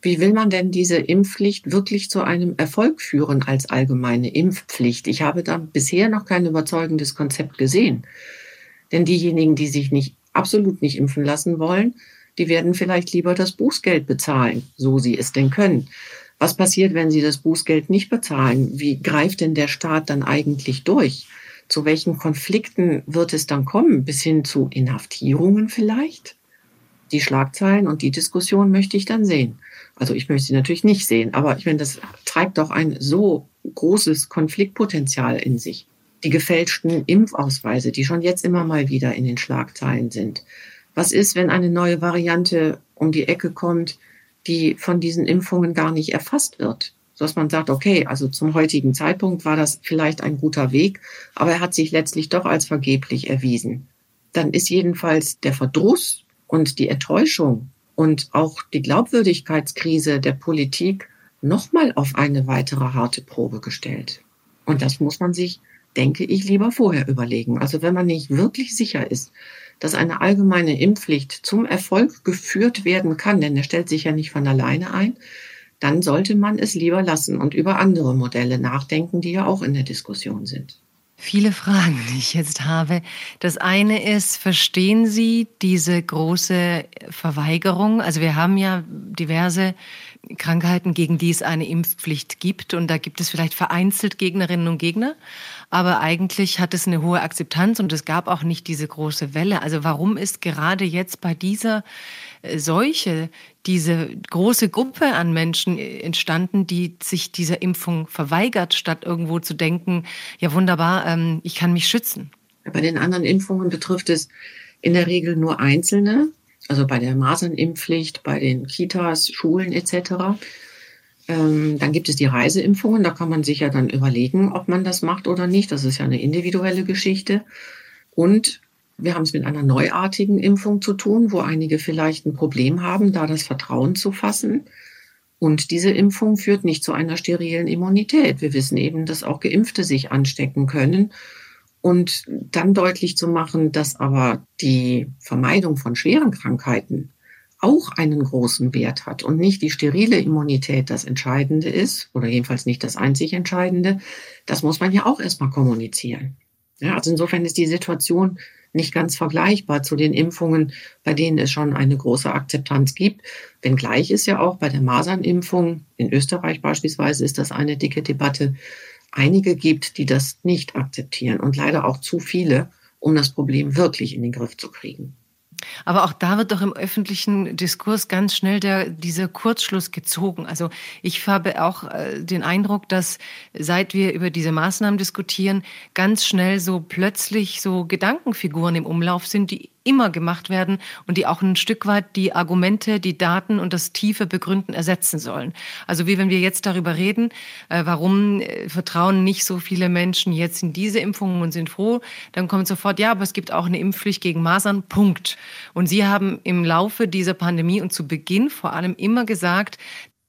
Wie will man denn diese Impfpflicht wirklich zu einem Erfolg führen als allgemeine Impfpflicht? Ich habe da bisher noch kein überzeugendes Konzept gesehen. Denn diejenigen, die sich nicht absolut nicht impfen lassen wollen, die werden vielleicht lieber das Bußgeld bezahlen, so sie es denn können. Was passiert, wenn sie das Bußgeld nicht bezahlen? Wie greift denn der Staat dann eigentlich durch? Zu welchen Konflikten wird es dann kommen? Bis hin zu Inhaftierungen vielleicht? Die Schlagzeilen und die Diskussion möchte ich dann sehen. Also ich möchte sie natürlich nicht sehen, aber ich meine, das treibt doch ein so großes Konfliktpotenzial in sich die gefälschten Impfausweise, die schon jetzt immer mal wieder in den Schlagzeilen sind. Was ist, wenn eine neue Variante um die Ecke kommt, die von diesen Impfungen gar nicht erfasst wird? Dass man sagt, okay, also zum heutigen Zeitpunkt war das vielleicht ein guter Weg, aber er hat sich letztlich doch als vergeblich erwiesen. Dann ist jedenfalls der Verdruss und die Enttäuschung und auch die Glaubwürdigkeitskrise der Politik nochmal auf eine weitere harte Probe gestellt. Und das muss man sich denke ich, lieber vorher überlegen. Also wenn man nicht wirklich sicher ist, dass eine allgemeine Impfpflicht zum Erfolg geführt werden kann, denn er stellt sich ja nicht von alleine ein, dann sollte man es lieber lassen und über andere Modelle nachdenken, die ja auch in der Diskussion sind. Viele Fragen, die ich jetzt habe. Das eine ist, verstehen Sie diese große Verweigerung? Also wir haben ja diverse Krankheiten, gegen die es eine Impfpflicht gibt. Und da gibt es vielleicht vereinzelt Gegnerinnen und Gegner. Aber eigentlich hat es eine hohe Akzeptanz und es gab auch nicht diese große Welle. Also warum ist gerade jetzt bei dieser äh, Seuche diese große Gruppe an Menschen entstanden, die sich dieser Impfung verweigert, statt irgendwo zu denken, ja wunderbar, ähm, ich kann mich schützen? Bei den anderen Impfungen betrifft es in der Regel nur Einzelne also bei der Masernimpfpflicht, bei den Kitas, Schulen etc. Ähm, dann gibt es die Reiseimpfungen, da kann man sich ja dann überlegen, ob man das macht oder nicht. Das ist ja eine individuelle Geschichte. Und wir haben es mit einer neuartigen Impfung zu tun, wo einige vielleicht ein Problem haben, da das Vertrauen zu fassen. Und diese Impfung führt nicht zu einer sterilen Immunität. Wir wissen eben, dass auch Geimpfte sich anstecken können und dann deutlich zu machen, dass aber die Vermeidung von schweren Krankheiten auch einen großen Wert hat und nicht die sterile Immunität das Entscheidende ist oder jedenfalls nicht das einzig Entscheidende, das muss man ja auch erstmal kommunizieren. Ja, also insofern ist die Situation nicht ganz vergleichbar zu den Impfungen, bei denen es schon eine große Akzeptanz gibt. Wenngleich ist ja auch bei der Masernimpfung, in Österreich beispielsweise, ist das eine dicke Debatte, einige gibt, die das nicht akzeptieren und leider auch zu viele, um das Problem wirklich in den Griff zu kriegen. Aber auch da wird doch im öffentlichen Diskurs ganz schnell der, dieser Kurzschluss gezogen. Also ich habe auch äh, den Eindruck, dass seit wir über diese Maßnahmen diskutieren, ganz schnell so plötzlich so Gedankenfiguren im Umlauf sind, die immer gemacht werden und die auch ein Stück weit die Argumente, die Daten und das tiefe Begründen ersetzen sollen. Also wie wenn wir jetzt darüber reden, äh, warum äh, vertrauen nicht so viele Menschen jetzt in diese Impfungen und sind froh, dann kommt sofort, ja, aber es gibt auch eine Impfpflicht gegen Masern, Punkt. Und Sie haben im Laufe dieser Pandemie und zu Beginn vor allem immer gesagt,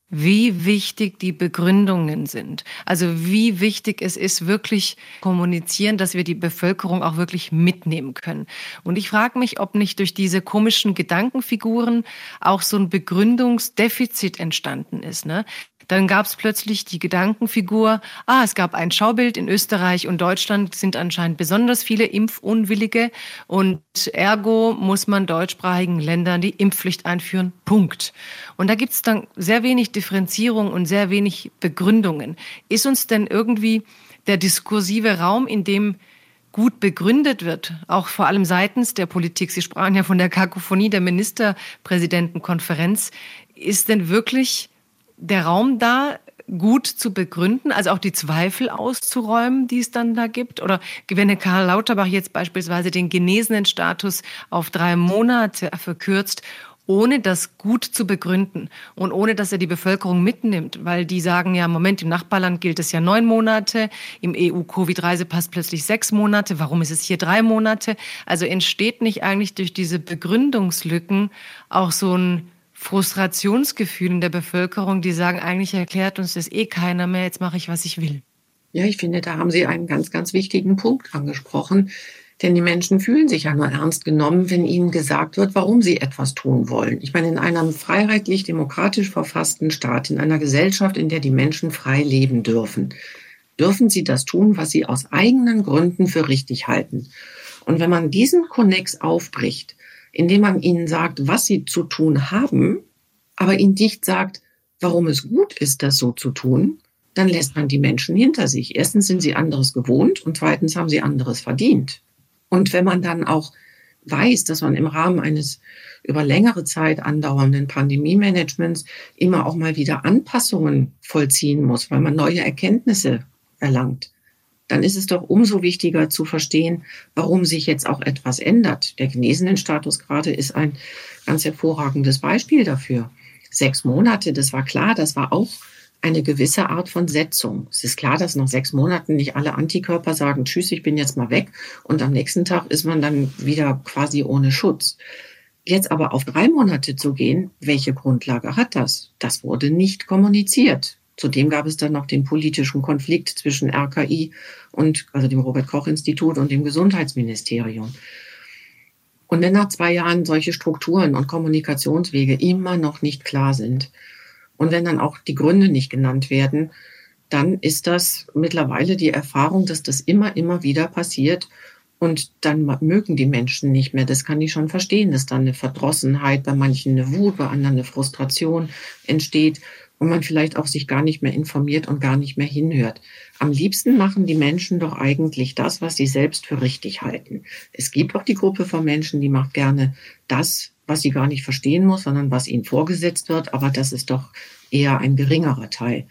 wie wichtig die Begründungen sind. Also wie wichtig es ist, wirklich kommunizieren, dass wir die Bevölkerung auch wirklich mitnehmen können. Und ich frage mich, ob nicht durch diese komischen Gedankenfiguren auch so ein Begründungsdefizit entstanden ist. Ne? Dann gab es plötzlich die Gedankenfigur, ah, es gab ein Schaubild in Österreich und Deutschland sind anscheinend besonders viele Impfunwillige und ergo muss man deutschsprachigen Ländern die Impfpflicht einführen. Punkt. Und da gibt es dann sehr wenig Differenzierung und sehr wenig Begründungen. Ist uns denn irgendwie der diskursive Raum, in dem gut begründet wird, auch vor allem seitens der Politik. Sie sprachen ja von der Kakophonie der Ministerpräsidentenkonferenz. Ist denn wirklich der Raum da, gut zu begründen, also auch die Zweifel auszuräumen, die es dann da gibt? Oder wenn Karl Lauterbach jetzt beispielsweise den genesenen Status auf drei Monate verkürzt, ohne das gut zu begründen und ohne dass er die Bevölkerung mitnimmt, weil die sagen ja, Moment, im Nachbarland gilt es ja neun Monate, im EU-Covid-Reisepass plötzlich sechs Monate, warum ist es hier drei Monate? Also entsteht nicht eigentlich durch diese Begründungslücken auch so ein Frustrationsgefühl in der Bevölkerung, die sagen, eigentlich erklärt uns das eh keiner mehr, jetzt mache ich, was ich will. Ja, ich finde, da haben Sie einen ganz, ganz wichtigen Punkt angesprochen. Denn die Menschen fühlen sich ja nur ernst genommen, wenn ihnen gesagt wird, warum sie etwas tun wollen. Ich meine, in einem freiheitlich demokratisch verfassten Staat, in einer Gesellschaft, in der die Menschen frei leben dürfen, dürfen sie das tun, was sie aus eigenen Gründen für richtig halten. Und wenn man diesen Konnex aufbricht, indem man ihnen sagt, was sie zu tun haben, aber ihnen nicht sagt, warum es gut ist, das so zu tun, dann lässt man die Menschen hinter sich. Erstens sind sie anderes gewohnt und zweitens haben sie anderes verdient. Und wenn man dann auch weiß, dass man im Rahmen eines über längere Zeit andauernden Pandemie-Managements immer auch mal wieder Anpassungen vollziehen muss, weil man neue Erkenntnisse erlangt, dann ist es doch umso wichtiger zu verstehen, warum sich jetzt auch etwas ändert. Der Genesenenstatus gerade ist ein ganz hervorragendes Beispiel dafür. Sechs Monate, das war klar, das war auch eine gewisse Art von Setzung. Es ist klar, dass nach sechs Monaten nicht alle Antikörper sagen, tschüss, ich bin jetzt mal weg und am nächsten Tag ist man dann wieder quasi ohne Schutz. Jetzt aber auf drei Monate zu gehen, welche Grundlage hat das? Das wurde nicht kommuniziert. Zudem gab es dann noch den politischen Konflikt zwischen RKI und, also dem Robert Koch Institut und dem Gesundheitsministerium. Und wenn nach zwei Jahren solche Strukturen und Kommunikationswege immer noch nicht klar sind und wenn dann auch die Gründe nicht genannt werden, dann ist das mittlerweile die Erfahrung, dass das immer, immer wieder passiert. Und dann mögen die Menschen nicht mehr. Das kann ich schon verstehen, dass dann eine Verdrossenheit, bei manchen eine Wut, bei anderen eine Frustration entsteht und man vielleicht auch sich gar nicht mehr informiert und gar nicht mehr hinhört. Am liebsten machen die Menschen doch eigentlich das, was sie selbst für richtig halten. Es gibt auch die Gruppe von Menschen, die macht gerne das, was sie gar nicht verstehen muss, sondern was ihnen vorgesetzt wird, aber das ist doch eher ein geringerer Teil.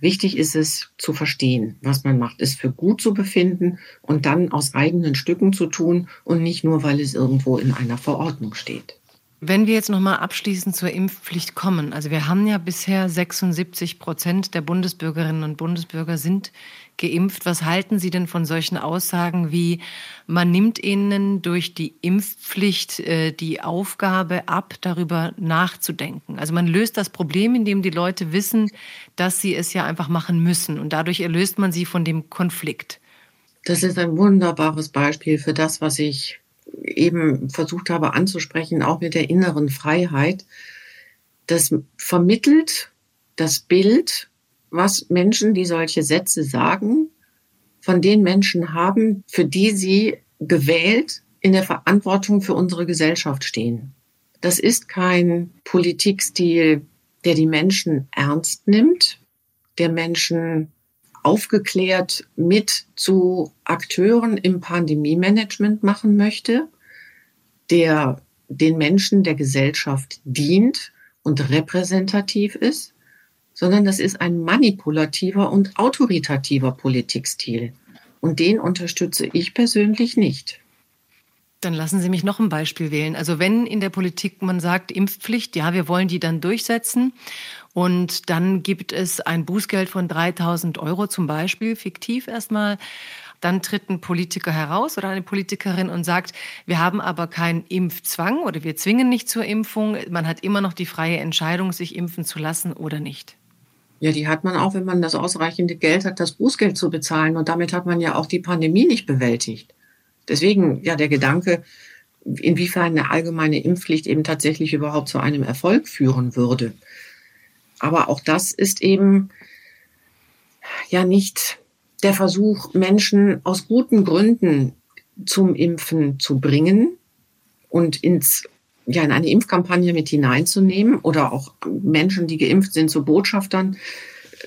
Wichtig ist es zu verstehen, was man macht, es für gut zu befinden und dann aus eigenen Stücken zu tun und nicht nur, weil es irgendwo in einer Verordnung steht. Wenn wir jetzt noch mal abschließend zur Impfpflicht kommen, also wir haben ja bisher 76 Prozent der Bundesbürgerinnen und Bundesbürger sind geimpft. Was halten Sie denn von solchen Aussagen wie, man nimmt ihnen durch die Impfpflicht äh, die Aufgabe ab, darüber nachzudenken? Also man löst das Problem, indem die Leute wissen, dass sie es ja einfach machen müssen und dadurch erlöst man sie von dem Konflikt. Das ist ein wunderbares Beispiel für das, was ich eben versucht habe anzusprechen, auch mit der inneren Freiheit, das vermittelt das Bild, was Menschen, die solche Sätze sagen, von den Menschen haben, für die sie gewählt in der Verantwortung für unsere Gesellschaft stehen. Das ist kein Politikstil, der die Menschen ernst nimmt, der Menschen aufgeklärt mit zu Akteuren im Pandemie-Management machen möchte, der den Menschen der Gesellschaft dient und repräsentativ ist, sondern das ist ein manipulativer und autoritativer Politikstil. Und den unterstütze ich persönlich nicht. Dann lassen Sie mich noch ein Beispiel wählen. Also wenn in der Politik man sagt, Impfpflicht, ja, wir wollen die dann durchsetzen und dann gibt es ein Bußgeld von 3000 Euro zum Beispiel, fiktiv erstmal. Dann tritt ein Politiker heraus oder eine Politikerin und sagt, wir haben aber keinen Impfzwang oder wir zwingen nicht zur Impfung. Man hat immer noch die freie Entscheidung, sich impfen zu lassen oder nicht. Ja, die hat man auch, wenn man das ausreichende Geld hat, das Bußgeld zu bezahlen. Und damit hat man ja auch die Pandemie nicht bewältigt. Deswegen ja der Gedanke, inwiefern eine allgemeine Impfpflicht eben tatsächlich überhaupt zu einem Erfolg führen würde. Aber auch das ist eben ja nicht der Versuch, Menschen aus guten Gründen zum Impfen zu bringen und ins ja in eine Impfkampagne mit hineinzunehmen oder auch Menschen, die geimpft sind, zu Botschaftern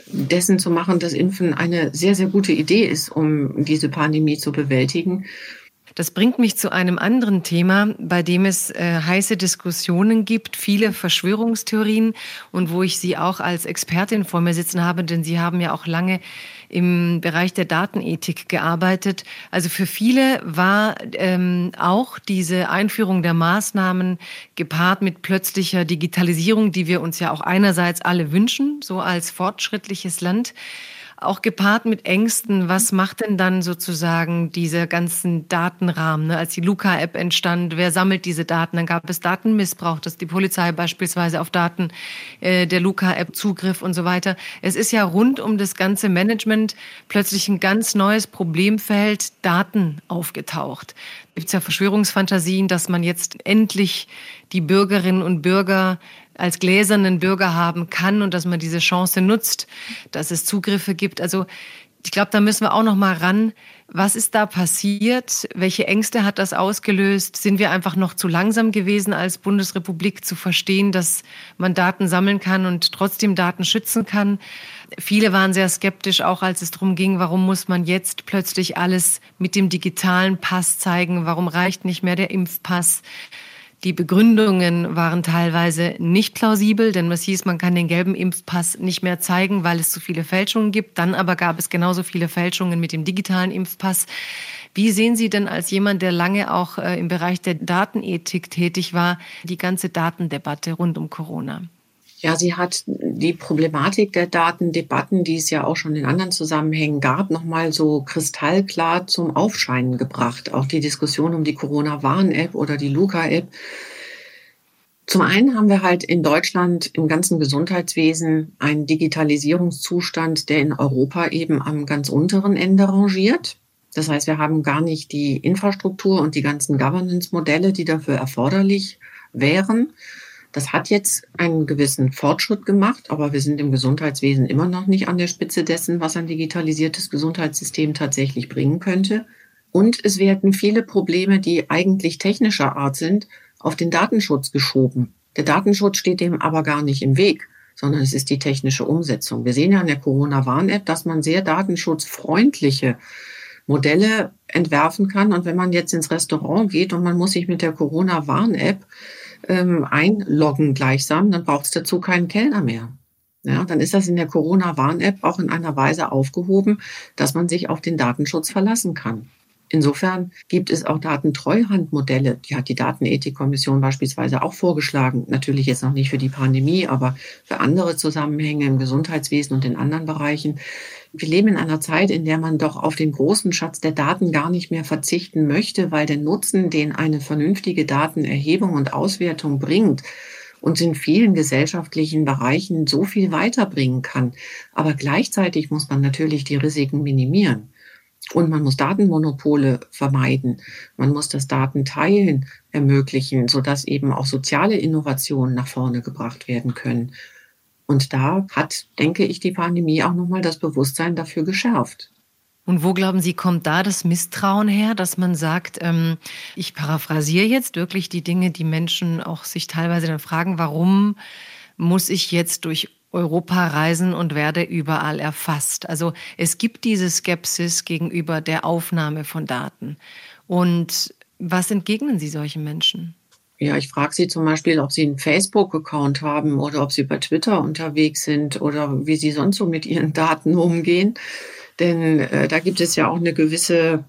dessen zu machen, dass Impfen eine sehr, sehr gute Idee ist, um diese Pandemie zu bewältigen. Das bringt mich zu einem anderen Thema, bei dem es äh, heiße Diskussionen gibt, viele Verschwörungstheorien und wo ich Sie auch als Expertin vor mir sitzen habe, denn Sie haben ja auch lange im Bereich der Datenethik gearbeitet. Also für viele war ähm, auch diese Einführung der Maßnahmen gepaart mit plötzlicher Digitalisierung, die wir uns ja auch einerseits alle wünschen, so als fortschrittliches Land auch gepaart mit Ängsten. Was macht denn dann sozusagen diese ganzen Datenrahmen? Ne? Als die Luca-App entstand, wer sammelt diese Daten? Dann gab es Datenmissbrauch, dass die Polizei beispielsweise auf Daten äh, der Luca-App zugriff und so weiter. Es ist ja rund um das ganze Management plötzlich ein ganz neues Problemfeld Daten aufgetaucht. Gibt es ja Verschwörungsfantasien, dass man jetzt endlich die Bürgerinnen und Bürger als gläsernen Bürger haben kann und dass man diese Chance nutzt, dass es Zugriffe gibt. Also ich glaube, da müssen wir auch noch mal ran. Was ist da passiert? Welche Ängste hat das ausgelöst? Sind wir einfach noch zu langsam gewesen als Bundesrepublik zu verstehen, dass man Daten sammeln kann und trotzdem Daten schützen kann? Viele waren sehr skeptisch, auch als es darum ging, warum muss man jetzt plötzlich alles mit dem digitalen Pass zeigen? Warum reicht nicht mehr der Impfpass? Die Begründungen waren teilweise nicht plausibel, denn es hieß, man kann den gelben Impfpass nicht mehr zeigen, weil es zu viele Fälschungen gibt. Dann aber gab es genauso viele Fälschungen mit dem digitalen Impfpass. Wie sehen Sie denn als jemand, der lange auch äh, im Bereich der Datenethik tätig war, die ganze Datendebatte rund um Corona? Ja, sie hat die Problematik der Datendebatten, die es ja auch schon in anderen Zusammenhängen gab, nochmal so kristallklar zum Aufscheinen gebracht. Auch die Diskussion um die Corona-Warn-App oder die Luca-App. Zum einen haben wir halt in Deutschland im ganzen Gesundheitswesen einen Digitalisierungszustand, der in Europa eben am ganz unteren Ende rangiert. Das heißt, wir haben gar nicht die Infrastruktur und die ganzen Governance-Modelle, die dafür erforderlich wären. Das hat jetzt einen gewissen Fortschritt gemacht, aber wir sind im Gesundheitswesen immer noch nicht an der Spitze dessen, was ein digitalisiertes Gesundheitssystem tatsächlich bringen könnte. Und es werden viele Probleme, die eigentlich technischer Art sind, auf den Datenschutz geschoben. Der Datenschutz steht dem aber gar nicht im Weg, sondern es ist die technische Umsetzung. Wir sehen ja an der Corona-Warn-App, dass man sehr datenschutzfreundliche Modelle entwerfen kann. Und wenn man jetzt ins Restaurant geht und man muss sich mit der Corona-Warn-App ähm, einloggen gleichsam, dann braucht es dazu keinen Kellner mehr. Ja, dann ist das in der Corona-Warn-App auch in einer Weise aufgehoben, dass man sich auf den Datenschutz verlassen kann. Insofern gibt es auch Datentreuhandmodelle. Die hat die Datenethikkommission beispielsweise auch vorgeschlagen. Natürlich jetzt noch nicht für die Pandemie, aber für andere Zusammenhänge im Gesundheitswesen und in anderen Bereichen. Wir leben in einer Zeit, in der man doch auf den großen Schatz der Daten gar nicht mehr verzichten möchte, weil der Nutzen, den eine vernünftige Datenerhebung und Auswertung bringt, uns in vielen gesellschaftlichen Bereichen so viel weiterbringen kann. Aber gleichzeitig muss man natürlich die Risiken minimieren. Und man muss Datenmonopole vermeiden. Man muss das Datenteilen ermöglichen, sodass eben auch soziale Innovationen nach vorne gebracht werden können. Und da hat, denke ich, die Pandemie auch nochmal das Bewusstsein dafür geschärft. Und wo glauben Sie, kommt da das Misstrauen her, dass man sagt, ähm, ich paraphrasiere jetzt wirklich die Dinge, die Menschen auch sich teilweise dann fragen, warum muss ich jetzt durch Europa reisen und werde überall erfasst. Also es gibt diese Skepsis gegenüber der Aufnahme von Daten. Und was entgegnen Sie solchen Menschen? Ja, ich frage Sie zum Beispiel, ob Sie einen Facebook-Account haben oder ob Sie bei Twitter unterwegs sind oder wie Sie sonst so mit Ihren Daten umgehen. Denn äh, da gibt es ja auch eine gewisse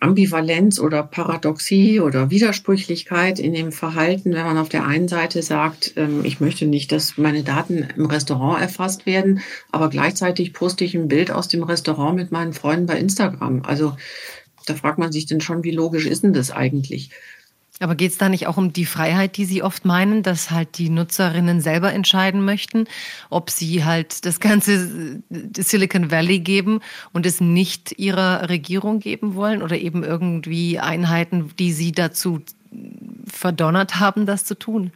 Ambivalenz oder Paradoxie oder Widersprüchlichkeit in dem Verhalten, wenn man auf der einen Seite sagt, ähm, ich möchte nicht, dass meine Daten im Restaurant erfasst werden, aber gleichzeitig poste ich ein Bild aus dem Restaurant mit meinen Freunden bei Instagram. Also da fragt man sich dann schon, wie logisch ist denn das eigentlich? Aber geht es da nicht auch um die Freiheit, die Sie oft meinen, dass halt die Nutzerinnen selber entscheiden möchten, ob sie halt das ganze Silicon Valley geben und es nicht ihrer Regierung geben wollen oder eben irgendwie Einheiten, die sie dazu verdonnert haben, das zu tun?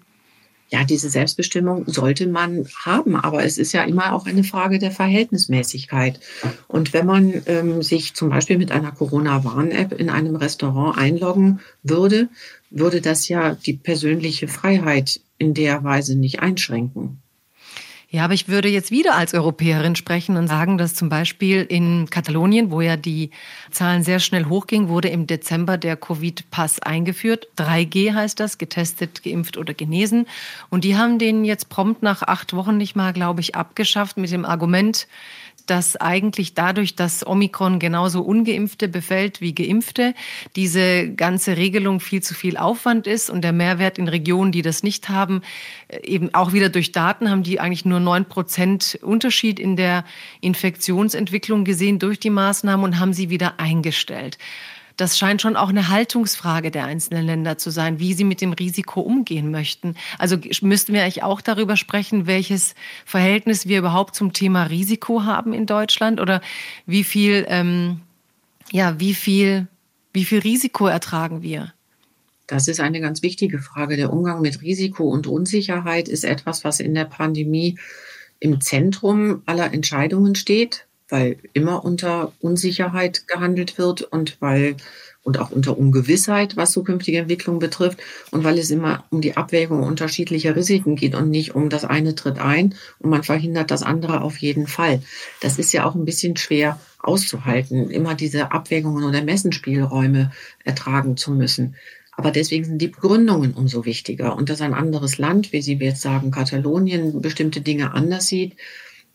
Ja, diese Selbstbestimmung sollte man haben, aber es ist ja immer auch eine Frage der Verhältnismäßigkeit. Und wenn man ähm, sich zum Beispiel mit einer Corona-Warn-App in einem Restaurant einloggen würde, würde das ja die persönliche Freiheit in der Weise nicht einschränken. Ja, aber ich würde jetzt wieder als Europäerin sprechen und sagen, dass zum Beispiel in Katalonien, wo ja die Zahlen sehr schnell hochgingen, wurde im Dezember der Covid-Pass eingeführt. 3G heißt das, getestet, geimpft oder genesen. Und die haben den jetzt prompt nach acht Wochen nicht mal, glaube ich, abgeschafft mit dem Argument, dass eigentlich dadurch, dass Omikron genauso ungeimpfte befällt wie geimpfte, diese ganze Regelung viel zu viel Aufwand ist und der Mehrwert in Regionen, die das nicht haben, äh, eben auch wieder durch Daten haben die eigentlich nur neun Prozent Unterschied in der Infektionsentwicklung gesehen durch die Maßnahmen und haben sie wieder eingestellt das scheint schon auch eine Haltungsfrage der einzelnen Länder zu sein, wie sie mit dem Risiko umgehen möchten. Also müssten wir eigentlich auch darüber sprechen, welches Verhältnis wir überhaupt zum Thema Risiko haben in Deutschland oder wie viel, ähm, ja, wie viel, wie viel Risiko ertragen wir? Das ist eine ganz wichtige Frage. Der Umgang mit Risiko und Unsicherheit ist etwas, was in der Pandemie im Zentrum aller Entscheidungen steht weil immer unter Unsicherheit gehandelt wird und weil und auch unter Ungewissheit, was zukünftige Entwicklung betrifft und weil es immer um die Abwägung unterschiedlicher Risiken geht und nicht um das eine tritt ein und man verhindert das andere auf jeden Fall. Das ist ja auch ein bisschen schwer auszuhalten, immer diese Abwägungen oder Messenspielräume ertragen zu müssen. Aber deswegen sind die Begründungen umso wichtiger. Und dass ein anderes Land, wie Sie jetzt sagen, Katalonien, bestimmte Dinge anders sieht,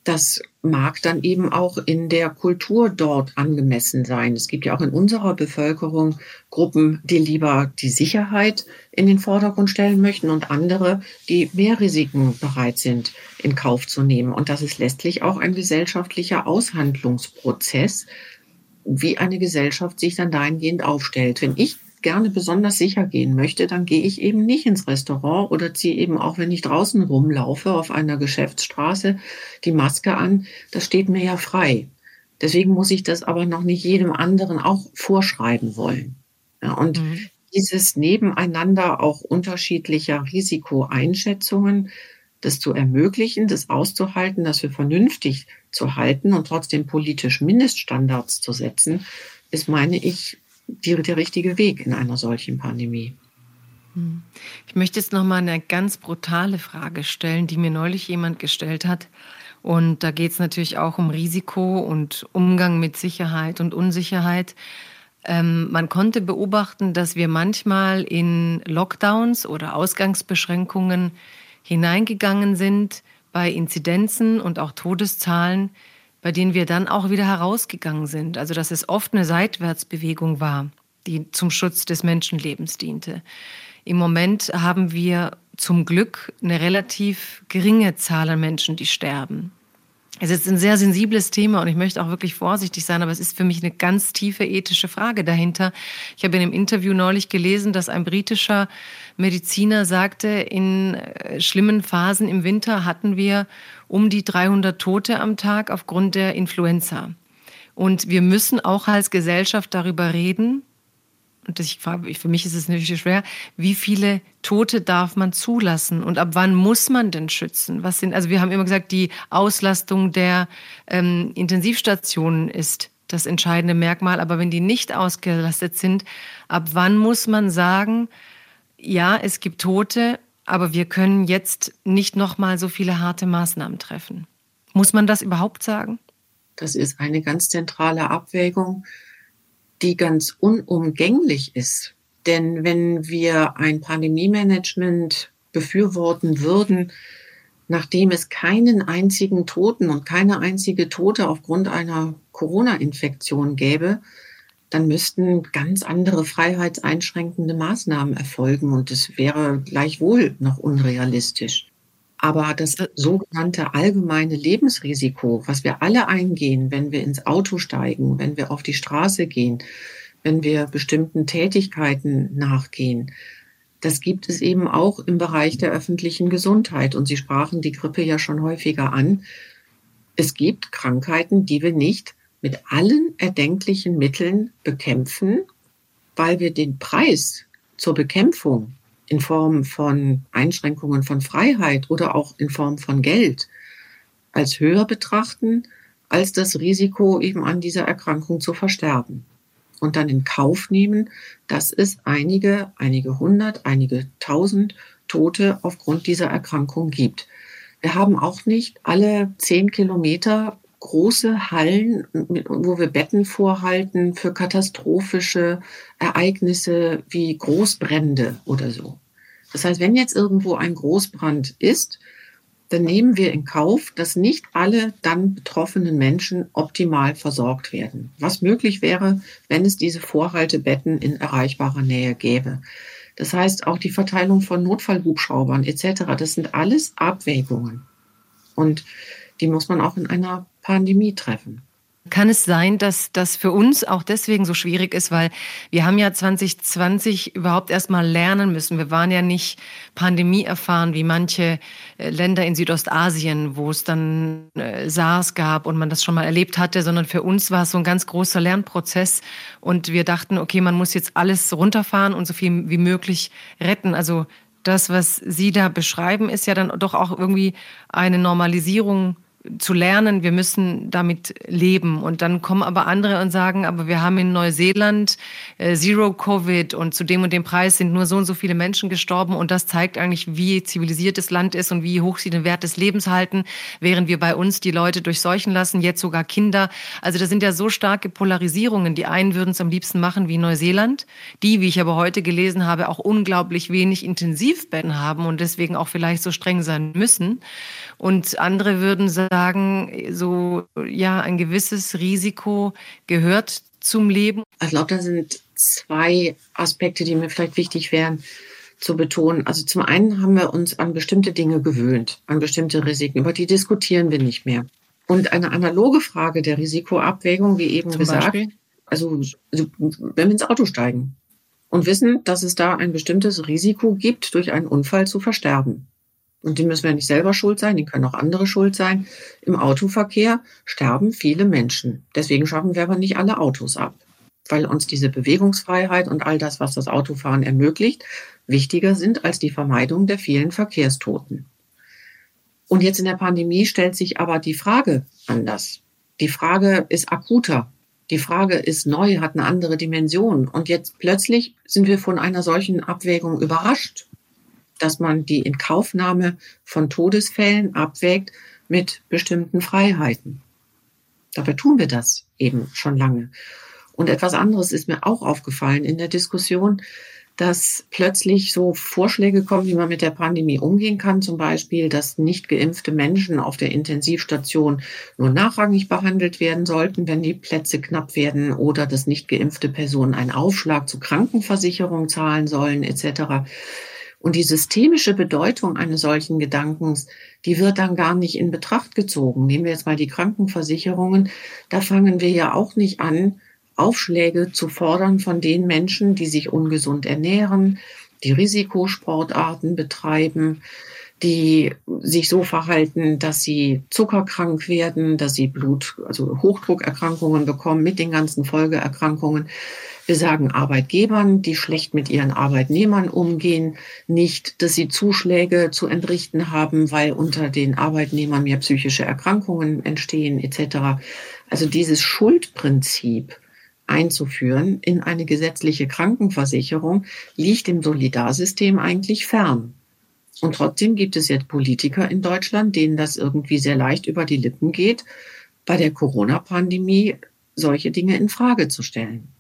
das mag dann eben auch in der Kultur dort angemessen sein. Es gibt ja auch in unserer Bevölkerung Gruppen, die lieber die Sicherheit in den Vordergrund stellen möchten und andere, die mehr Risiken bereit sind, in Kauf zu nehmen. Und das ist letztlich auch ein gesellschaftlicher Aushandlungsprozess, wie eine Gesellschaft sich dann dahingehend aufstellt. Wenn ich gerne besonders sicher gehen möchte, dann gehe ich eben nicht ins Restaurant oder ziehe eben auch, wenn ich draußen rumlaufe auf einer Geschäftsstraße, die Maske an. Das steht mir ja frei. Deswegen muss ich das aber noch nicht jedem anderen auch vorschreiben wollen. Ja, und mhm. dieses Nebeneinander auch unterschiedlicher Risikoeinschätzungen, das zu ermöglichen, das auszuhalten, das für vernünftig zu halten und trotzdem politisch Mindeststandards zu setzen, ist, meine ich, die, der richtige Weg in einer solchen Pandemie. Hm. Ich möchte jetzt noch mal eine ganz brutale Frage stellen, die mir neulich jemand gestellt hat. Und da geht es natürlich auch um Risiko und Umgang mit Sicherheit und Unsicherheit. Ähm, man konnte beobachten, dass wir manchmal in Lockdowns oder Ausgangsbeschränkungen hineingegangen sind bei Inzidenzen und auch Todeszahlen, bei denen wir dann auch wieder herausgegangen sind. Also dass es oft eine Seitwärtsbewegung war, die zum Schutz des Menschenlebens diente. Im Moment haben wir zum Glück eine relativ geringe Zahl an Menschen, die sterben. Es ist ein sehr sensibles Thema und ich möchte auch wirklich vorsichtig sein, aber es ist für mich eine ganz tiefe ethische Frage dahinter. Ich habe in einem Interview neulich gelesen, dass ein britischer Mediziner sagte, in äh, schlimmen Phasen im Winter hatten wir um die 300 Tote am Tag aufgrund der Influenza. Und wir müssen auch als Gesellschaft darüber reden, und ich frage, für mich ist es natürlich schwer, wie viele Tote darf man zulassen und ab wann muss man denn schützen? Was sind, also wir haben immer gesagt, die Auslastung der ähm, Intensivstationen ist das entscheidende Merkmal, aber wenn die nicht ausgelastet sind, ab wann muss man sagen, ja, es gibt Tote, aber wir können jetzt nicht noch mal so viele harte Maßnahmen treffen. Muss man das überhaupt sagen? Das ist eine ganz zentrale Abwägung die ganz unumgänglich ist. Denn wenn wir ein Pandemie-Management befürworten würden, nachdem es keinen einzigen Toten und keine einzige Tote aufgrund einer Corona-Infektion gäbe, dann müssten ganz andere freiheitseinschränkende Maßnahmen erfolgen und es wäre gleichwohl noch unrealistisch. Aber das sogenannte allgemeine Lebensrisiko, was wir alle eingehen, wenn wir ins Auto steigen, wenn wir auf die Straße gehen, wenn wir bestimmten Tätigkeiten nachgehen, das gibt es eben auch im Bereich der öffentlichen Gesundheit. Und Sie sprachen die Grippe ja schon häufiger an. Es gibt Krankheiten, die wir nicht mit allen erdenklichen Mitteln bekämpfen, weil wir den Preis zur Bekämpfung in Form von Einschränkungen von Freiheit oder auch in Form von Geld als höher betrachten als das Risiko, eben an dieser Erkrankung zu versterben. Und dann in Kauf nehmen, dass es einige, einige hundert, einige tausend Tote aufgrund dieser Erkrankung gibt. Wir haben auch nicht alle zehn Kilometer große Hallen, wo wir Betten vorhalten für katastrophische Ereignisse wie Großbrände oder so. Das heißt, wenn jetzt irgendwo ein Großbrand ist, dann nehmen wir in Kauf, dass nicht alle dann betroffenen Menschen optimal versorgt werden. Was möglich wäre, wenn es diese Vorhaltebetten in erreichbarer Nähe gäbe. Das heißt, auch die Verteilung von Notfallhubschraubern etc., das sind alles Abwägungen. Und die muss man auch in einer Pandemie treffen. Kann es sein, dass das für uns auch deswegen so schwierig ist, weil wir haben ja 2020 überhaupt erst mal lernen müssen. Wir waren ja nicht Pandemie erfahren wie manche äh, Länder in Südostasien, wo es dann äh, SARS gab und man das schon mal erlebt hatte, sondern für uns war es so ein ganz großer Lernprozess und wir dachten, okay, man muss jetzt alles runterfahren und so viel wie möglich retten. Also das, was Sie da beschreiben, ist ja dann doch auch irgendwie eine Normalisierung zu lernen, wir müssen damit leben. Und dann kommen aber andere und sagen, aber wir haben in Neuseeland äh, Zero Covid und zu dem und dem Preis sind nur so und so viele Menschen gestorben. Und das zeigt eigentlich, wie zivilisiert das Land ist und wie hoch sie den Wert des Lebens halten, während wir bei uns die Leute durchseuchen lassen, jetzt sogar Kinder. Also das sind ja so starke Polarisierungen. Die einen würden es am liebsten machen wie Neuseeland, die, wie ich aber heute gelesen habe, auch unglaublich wenig Intensivbetten haben und deswegen auch vielleicht so streng sein müssen. Und andere würden sagen, so, ja, ein gewisses Risiko gehört zum Leben. Ich glaube, da sind zwei Aspekte, die mir vielleicht wichtig wären zu betonen. Also zum einen haben wir uns an bestimmte Dinge gewöhnt, an bestimmte Risiken, über die diskutieren wir nicht mehr. Und eine analoge Frage der Risikoabwägung, wie eben zum gesagt, also, also wenn wir ins Auto steigen und wissen, dass es da ein bestimmtes Risiko gibt, durch einen Unfall zu versterben. Und die müssen wir nicht selber schuld sein, die können auch andere schuld sein. Im Autoverkehr sterben viele Menschen. Deswegen schaffen wir aber nicht alle Autos ab, weil uns diese Bewegungsfreiheit und all das, was das Autofahren ermöglicht, wichtiger sind als die Vermeidung der vielen Verkehrstoten. Und jetzt in der Pandemie stellt sich aber die Frage anders. Die Frage ist akuter. Die Frage ist neu, hat eine andere Dimension. Und jetzt plötzlich sind wir von einer solchen Abwägung überrascht dass man die Inkaufnahme von Todesfällen abwägt mit bestimmten Freiheiten. Dabei tun wir das eben schon lange. Und etwas anderes ist mir auch aufgefallen in der Diskussion, dass plötzlich so Vorschläge kommen, wie man mit der Pandemie umgehen kann. Zum Beispiel, dass nicht geimpfte Menschen auf der Intensivstation nur nachrangig behandelt werden sollten, wenn die Plätze knapp werden, oder dass nicht geimpfte Personen einen Aufschlag zur Krankenversicherung zahlen sollen, etc. Und die systemische Bedeutung eines solchen Gedankens, die wird dann gar nicht in Betracht gezogen. Nehmen wir jetzt mal die Krankenversicherungen. Da fangen wir ja auch nicht an, Aufschläge zu fordern von den Menschen, die sich ungesund ernähren, die Risikosportarten betreiben, die sich so verhalten, dass sie zuckerkrank werden, dass sie Blut, also Hochdruckerkrankungen bekommen mit den ganzen Folgeerkrankungen. Wir sagen Arbeitgebern, die schlecht mit ihren Arbeitnehmern umgehen, nicht, dass sie Zuschläge zu entrichten haben, weil unter den Arbeitnehmern mehr psychische Erkrankungen entstehen etc. Also dieses Schuldprinzip einzuführen in eine gesetzliche Krankenversicherung liegt dem Solidarsystem eigentlich fern. Und trotzdem gibt es jetzt Politiker in Deutschland, denen das irgendwie sehr leicht über die Lippen geht, bei der Corona-Pandemie solche Dinge in Frage zu stellen.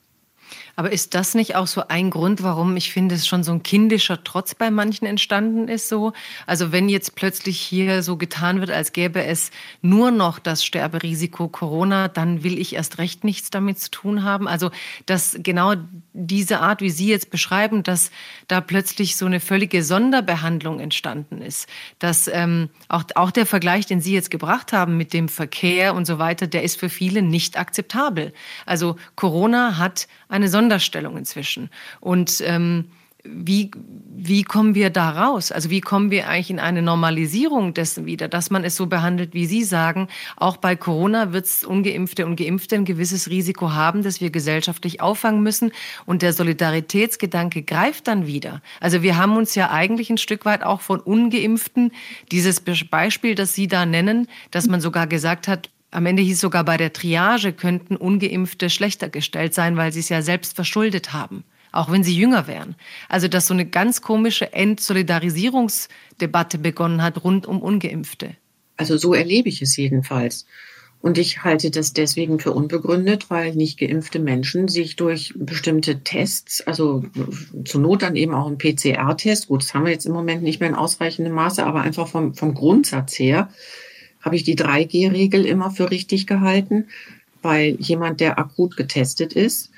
Aber ist das nicht auch so ein Grund, warum ich finde, es schon so ein kindischer Trotz bei manchen entstanden ist so? Also wenn jetzt plötzlich hier so getan wird, als gäbe es nur noch das Sterberisiko Corona, dann will ich erst recht nichts damit zu tun haben. Also dass genau diese Art, wie Sie jetzt beschreiben, dass da plötzlich so eine völlige Sonderbehandlung entstanden ist. Dass ähm, auch, auch der Vergleich, den Sie jetzt gebracht haben mit dem Verkehr und so weiter, der ist für viele nicht akzeptabel. Also Corona hat eine Sonderstellung inzwischen. Und ähm, wie, wie kommen wir da raus? Also wie kommen wir eigentlich in eine Normalisierung dessen wieder, dass man es so behandelt, wie Sie sagen? Auch bei Corona wird es ungeimpfte und Geimpfte ein gewisses Risiko haben, das wir gesellschaftlich auffangen müssen. Und der Solidaritätsgedanke greift dann wieder. Also wir haben uns ja eigentlich ein Stück weit auch von Ungeimpften, dieses Beispiel, das Sie da nennen, dass man sogar gesagt hat, am Ende hieß sogar bei der Triage könnten ungeimpfte schlechter gestellt sein, weil sie es ja selbst verschuldet haben. auch wenn sie jünger wären. Also dass so eine ganz komische Entsolidarisierungsdebatte begonnen hat rund um ungeimpfte. Also so erlebe ich es jedenfalls. Und ich halte das deswegen für unbegründet, weil nicht geimpfte Menschen sich durch bestimmte Tests, also zur Not dann eben auch ein PCR-Test, gut, das haben wir jetzt im Moment nicht mehr in ausreichendem Maße, aber einfach vom, vom Grundsatz her habe ich die 3G-Regel immer für richtig gehalten, weil jemand, der akut getestet ist,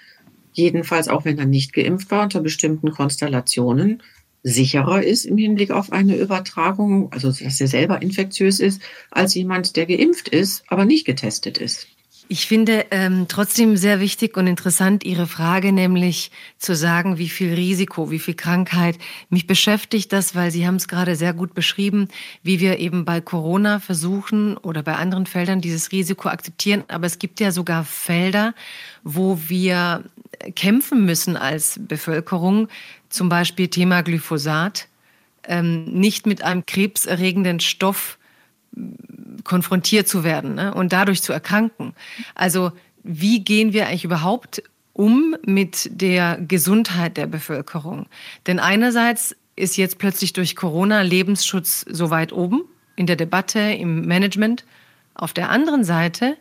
jedenfalls auch wenn er nicht geimpft war, unter bestimmten Konstellationen sicherer ist im Hinblick auf eine Übertragung, also dass er selber infektiös ist, als jemand, der geimpft ist, aber nicht getestet ist. Ich finde ähm, trotzdem sehr wichtig und interessant Ihre Frage, nämlich zu sagen, wie viel Risiko, wie viel Krankheit. Mich beschäftigt das, weil Sie haben es gerade sehr gut beschrieben, wie wir eben bei Corona versuchen oder bei anderen Feldern dieses Risiko akzeptieren. Aber es gibt ja sogar Felder, wo wir kämpfen müssen als Bevölkerung, zum Beispiel Thema Glyphosat, ähm, nicht mit einem krebserregenden Stoff konfrontiert zu werden ne? und dadurch zu erkranken. Also wie gehen wir eigentlich überhaupt um mit der Gesundheit der Bevölkerung? Denn einerseits ist jetzt plötzlich durch Corona Lebensschutz so weit oben in der Debatte, im Management. Auf der anderen Seite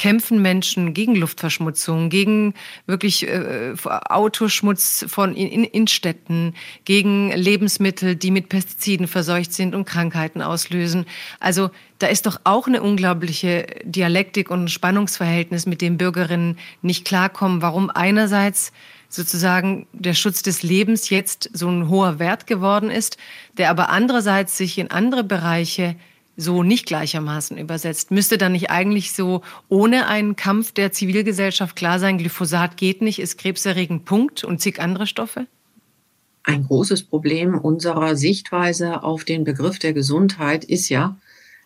kämpfen Menschen gegen Luftverschmutzung, gegen wirklich äh, Autoschmutz von in, in Städten, gegen Lebensmittel, die mit Pestiziden verseucht sind und Krankheiten auslösen. Also da ist doch auch eine unglaubliche Dialektik und Spannungsverhältnis, mit dem Bürgerinnen nicht klarkommen, warum einerseits sozusagen der Schutz des Lebens jetzt so ein hoher Wert geworden ist, der aber andererseits sich in andere Bereiche so nicht gleichermaßen übersetzt. Müsste dann nicht eigentlich so ohne einen Kampf der Zivilgesellschaft klar sein, Glyphosat geht nicht, ist krebserregend, Punkt und zig andere Stoffe? Ein großes Problem unserer Sichtweise auf den Begriff der Gesundheit ist ja,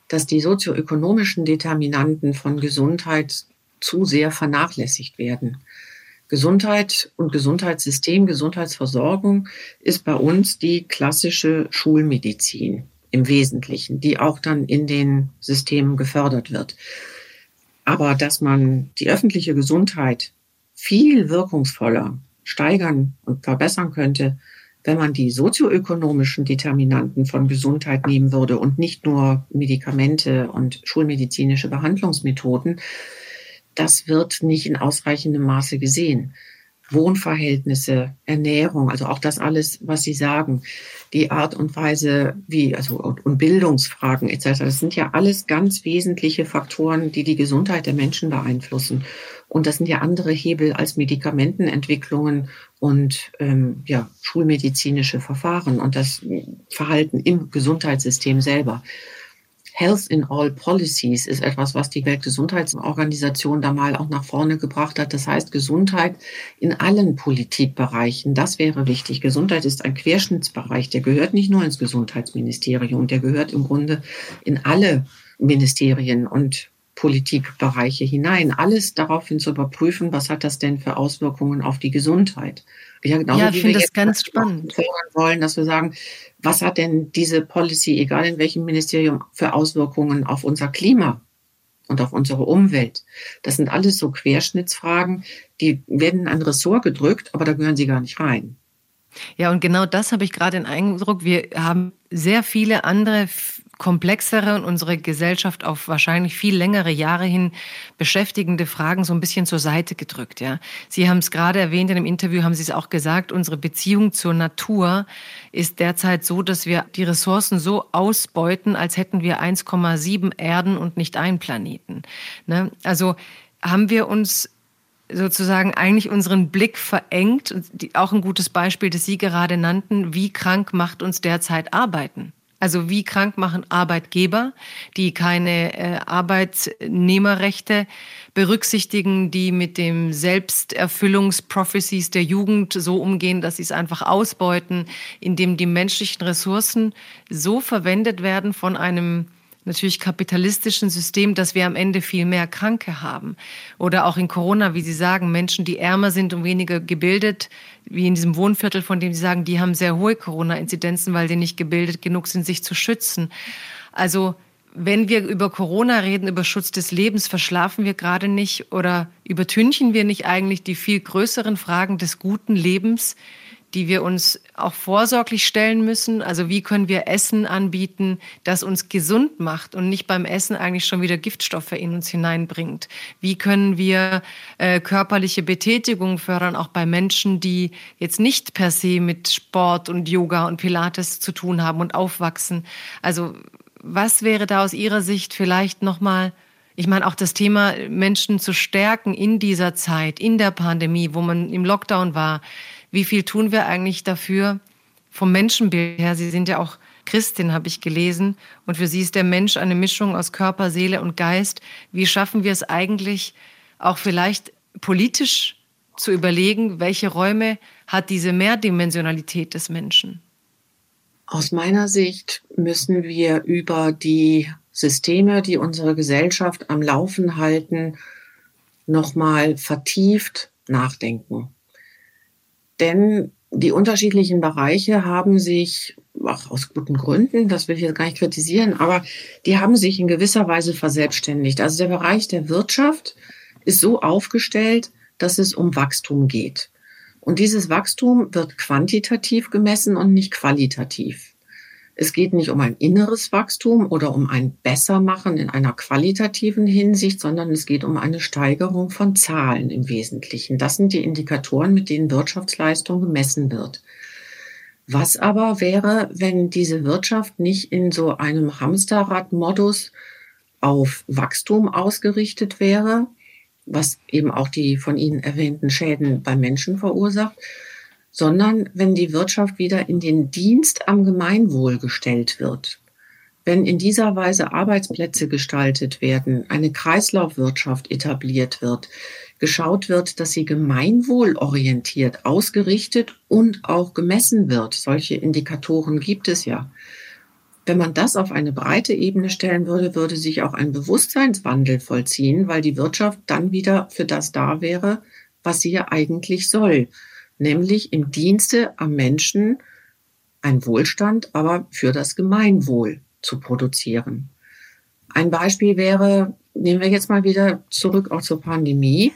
dass die sozioökonomischen Determinanten von Gesundheit zu sehr vernachlässigt werden. Gesundheit und Gesundheitssystem, Gesundheitsversorgung ist bei uns die klassische Schulmedizin im Wesentlichen, die auch dann in den Systemen gefördert wird. Aber dass man die öffentliche Gesundheit viel wirkungsvoller steigern und verbessern könnte, wenn man die sozioökonomischen Determinanten von Gesundheit nehmen würde und nicht nur Medikamente und schulmedizinische Behandlungsmethoden, das wird nicht in ausreichendem Maße gesehen. Wohnverhältnisse, Ernährung, also auch das alles, was Sie sagen, die Art und Weise, wie, also und Bildungsfragen etc. Das sind ja alles ganz wesentliche Faktoren, die die Gesundheit der Menschen beeinflussen. Und das sind ja andere Hebel als Medikamentenentwicklungen und ähm, ja, schulmedizinische Verfahren und das Verhalten im Gesundheitssystem selber. Health in All Policies ist etwas, was die Weltgesundheitsorganisation da mal auch nach vorne gebracht hat. Das heißt, Gesundheit in allen Politikbereichen, das wäre wichtig. Gesundheit ist ein Querschnittsbereich, der gehört nicht nur ins Gesundheitsministerium, der gehört im Grunde in alle Ministerien und Politikbereiche hinein. Alles daraufhin zu überprüfen, was hat das denn für Auswirkungen auf die Gesundheit. Ja, genau, ja ich finde das ganz spannend. wollen, dass wir sagen, was hat denn diese Policy, egal in welchem Ministerium, für Auswirkungen auf unser Klima und auf unsere Umwelt? Das sind alles so Querschnittsfragen, die werden in ein Ressort gedrückt, aber da gehören sie gar nicht rein. Ja, und genau das habe ich gerade den Eindruck. Wir haben sehr viele andere komplexere und unsere Gesellschaft auf wahrscheinlich viel längere Jahre hin beschäftigende Fragen so ein bisschen zur Seite gedrückt. Ja, Sie haben es gerade erwähnt in dem Interview, haben Sie es auch gesagt. Unsere Beziehung zur Natur ist derzeit so, dass wir die Ressourcen so ausbeuten, als hätten wir 1,7 Erden und nicht einen Planeten. Ne? Also haben wir uns sozusagen eigentlich unseren Blick verengt. Auch ein gutes Beispiel, das Sie gerade nannten. Wie krank macht uns derzeit Arbeiten? Also wie krank machen Arbeitgeber, die keine äh, Arbeitnehmerrechte berücksichtigen, die mit dem Selbsterfüllungsprophecies der Jugend so umgehen, dass sie es einfach ausbeuten, indem die menschlichen Ressourcen so verwendet werden von einem natürlich kapitalistischen System, dass wir am Ende viel mehr Kranke haben. Oder auch in Corona, wie Sie sagen, Menschen, die ärmer sind und weniger gebildet, wie in diesem Wohnviertel, von dem Sie sagen, die haben sehr hohe Corona-Inzidenzen, weil sie nicht gebildet genug sind, sich zu schützen. Also wenn wir über Corona reden, über Schutz des Lebens, verschlafen wir gerade nicht oder übertünchen wir nicht eigentlich die viel größeren Fragen des guten Lebens, die wir uns auch vorsorglich stellen müssen. Also wie können wir Essen anbieten, das uns gesund macht und nicht beim Essen eigentlich schon wieder Giftstoffe in uns hineinbringt? Wie können wir äh, körperliche Betätigung fördern, auch bei Menschen, die jetzt nicht per se mit Sport und Yoga und Pilates zu tun haben und aufwachsen? Also was wäre da aus Ihrer Sicht vielleicht nochmal ich meine, auch das Thema Menschen zu stärken in dieser Zeit, in der Pandemie, wo man im Lockdown war, wie viel tun wir eigentlich dafür vom Menschenbild her? Sie sind ja auch Christin, habe ich gelesen. Und für sie ist der Mensch eine Mischung aus Körper, Seele und Geist. Wie schaffen wir es eigentlich auch vielleicht politisch zu überlegen, welche Räume hat diese Mehrdimensionalität des Menschen? Aus meiner Sicht müssen wir über die Systeme, die unsere Gesellschaft am Laufen halten, nochmal vertieft nachdenken. Denn die unterschiedlichen Bereiche haben sich, auch aus guten Gründen, das will ich jetzt gar nicht kritisieren, aber die haben sich in gewisser Weise verselbstständigt. Also der Bereich der Wirtschaft ist so aufgestellt, dass es um Wachstum geht. Und dieses Wachstum wird quantitativ gemessen und nicht qualitativ. Es geht nicht um ein inneres Wachstum oder um ein Bessermachen in einer qualitativen Hinsicht, sondern es geht um eine Steigerung von Zahlen im Wesentlichen. Das sind die Indikatoren, mit denen Wirtschaftsleistung gemessen wird. Was aber wäre, wenn diese Wirtschaft nicht in so einem Hamsterrad-Modus auf Wachstum ausgerichtet wäre, was eben auch die von Ihnen erwähnten Schäden beim Menschen verursacht, sondern wenn die Wirtschaft wieder in den Dienst am Gemeinwohl gestellt wird. Wenn in dieser Weise Arbeitsplätze gestaltet werden, eine Kreislaufwirtschaft etabliert wird, geschaut wird, dass sie gemeinwohlorientiert ausgerichtet und auch gemessen wird. Solche Indikatoren gibt es ja. Wenn man das auf eine breite Ebene stellen würde, würde sich auch ein Bewusstseinswandel vollziehen, weil die Wirtschaft dann wieder für das da wäre, was sie ja eigentlich soll nämlich im Dienste am Menschen ein Wohlstand, aber für das Gemeinwohl zu produzieren. Ein Beispiel wäre, nehmen wir jetzt mal wieder zurück auch zur Pandemie,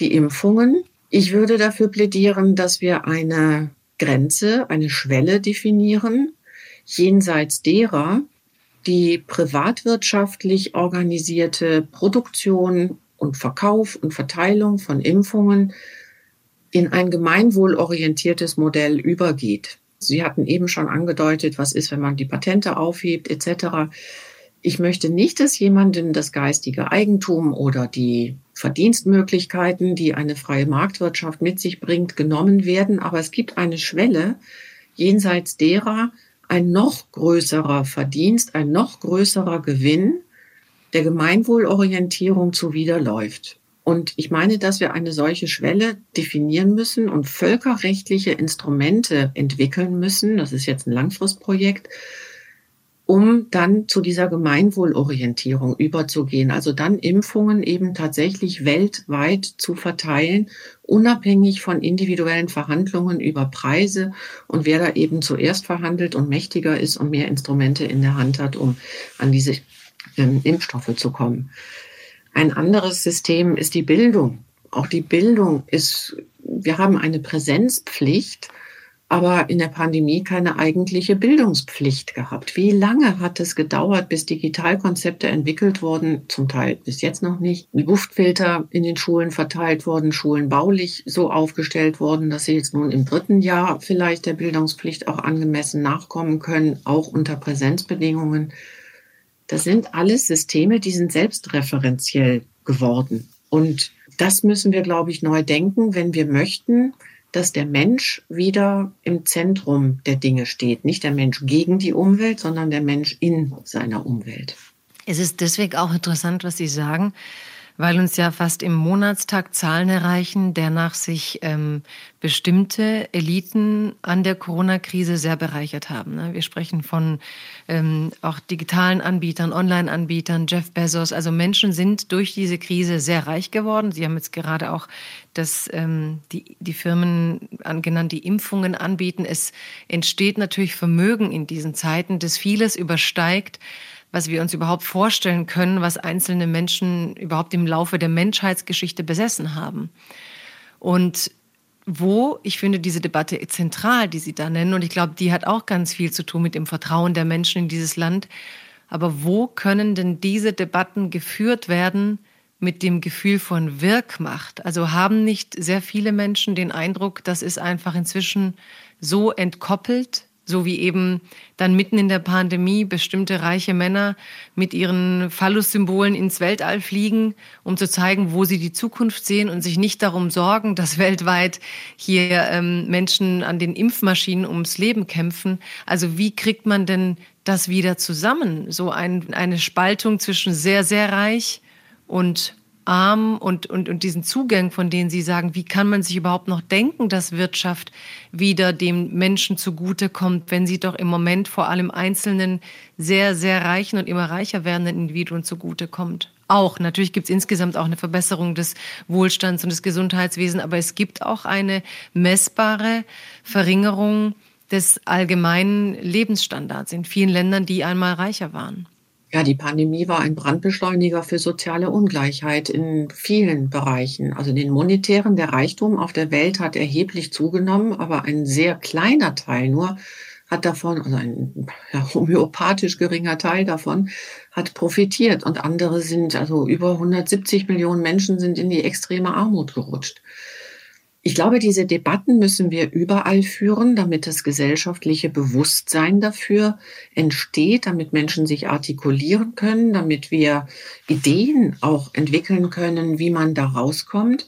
die Impfungen. Ich würde dafür plädieren, dass wir eine Grenze, eine Schwelle definieren, jenseits derer die privatwirtschaftlich organisierte Produktion und Verkauf und Verteilung von Impfungen in ein gemeinwohlorientiertes Modell übergeht. Sie hatten eben schon angedeutet, was ist, wenn man die Patente aufhebt etc. Ich möchte nicht, dass jemandem das geistige Eigentum oder die Verdienstmöglichkeiten, die eine freie Marktwirtschaft mit sich bringt, genommen werden, aber es gibt eine Schwelle, jenseits derer ein noch größerer Verdienst, ein noch größerer Gewinn der Gemeinwohlorientierung zuwiderläuft. Und ich meine, dass wir eine solche Schwelle definieren müssen und völkerrechtliche Instrumente entwickeln müssen. Das ist jetzt ein Langfristprojekt, um dann zu dieser Gemeinwohlorientierung überzugehen. Also dann Impfungen eben tatsächlich weltweit zu verteilen, unabhängig von individuellen Verhandlungen über Preise und wer da eben zuerst verhandelt und mächtiger ist und mehr Instrumente in der Hand hat, um an diese ähm, Impfstoffe zu kommen. Ein anderes System ist die Bildung. Auch die Bildung ist, wir haben eine Präsenzpflicht, aber in der Pandemie keine eigentliche Bildungspflicht gehabt. Wie lange hat es gedauert, bis Digitalkonzepte entwickelt wurden? Zum Teil bis jetzt noch nicht. Luftfilter in den Schulen verteilt wurden, Schulen baulich so aufgestellt wurden, dass sie jetzt nun im dritten Jahr vielleicht der Bildungspflicht auch angemessen nachkommen können, auch unter Präsenzbedingungen. Das sind alles Systeme, die sind selbstreferenziell geworden. Und das müssen wir, glaube ich, neu denken, wenn wir möchten, dass der Mensch wieder im Zentrum der Dinge steht. Nicht der Mensch gegen die Umwelt, sondern der Mensch in seiner Umwelt. Es ist deswegen auch interessant, was Sie sagen, weil uns ja fast im Monatstag Zahlen erreichen, danach sich ähm, bestimmte Eliten an der Corona-Krise sehr bereichert haben. Ne? Wir sprechen von ähm, auch digitalen Anbietern, Online-Anbietern, Jeff Bezos. Also Menschen sind durch diese Krise sehr reich geworden. Sie haben jetzt gerade auch das, ähm, die, die Firmen genannt, die Impfungen anbieten. Es entsteht natürlich Vermögen in diesen Zeiten, das vieles übersteigt, was wir uns überhaupt vorstellen können, was einzelne Menschen überhaupt im Laufe der Menschheitsgeschichte besessen haben. Und wo, ich finde diese Debatte zentral, die Sie da nennen, und ich glaube, die hat auch ganz viel zu tun mit dem Vertrauen der Menschen in dieses Land. Aber wo können denn diese Debatten geführt werden mit dem Gefühl von Wirkmacht? Also haben nicht sehr viele Menschen den Eindruck, das ist einfach inzwischen so entkoppelt so wie eben dann mitten in der Pandemie bestimmte reiche Männer mit ihren Phallus-Symbolen ins Weltall fliegen, um zu zeigen, wo sie die Zukunft sehen und sich nicht darum sorgen, dass weltweit hier ähm, Menschen an den Impfmaschinen ums Leben kämpfen. Also wie kriegt man denn das wieder zusammen? So ein, eine Spaltung zwischen sehr, sehr reich und arm und, und, und diesen Zugang, von denen Sie sagen, wie kann man sich überhaupt noch denken, dass Wirtschaft wieder dem Menschen zugutekommt, wenn sie doch im Moment vor allem einzelnen sehr, sehr reichen und immer reicher werdenden Individuen zugutekommt. Auch, natürlich gibt es insgesamt auch eine Verbesserung des Wohlstands und des Gesundheitswesens, aber es gibt auch eine messbare Verringerung des allgemeinen Lebensstandards in vielen Ländern, die einmal reicher waren. Ja, die Pandemie war ein Brandbeschleuniger für soziale Ungleichheit in vielen Bereichen. Also den monetären, der Reichtum auf der Welt hat erheblich zugenommen, aber ein sehr kleiner Teil nur hat davon, also ein ja, homöopathisch geringer Teil davon, hat profitiert und andere sind, also über 170 Millionen Menschen sind in die extreme Armut gerutscht. Ich glaube, diese Debatten müssen wir überall führen, damit das gesellschaftliche Bewusstsein dafür entsteht, damit Menschen sich artikulieren können, damit wir Ideen auch entwickeln können, wie man da rauskommt.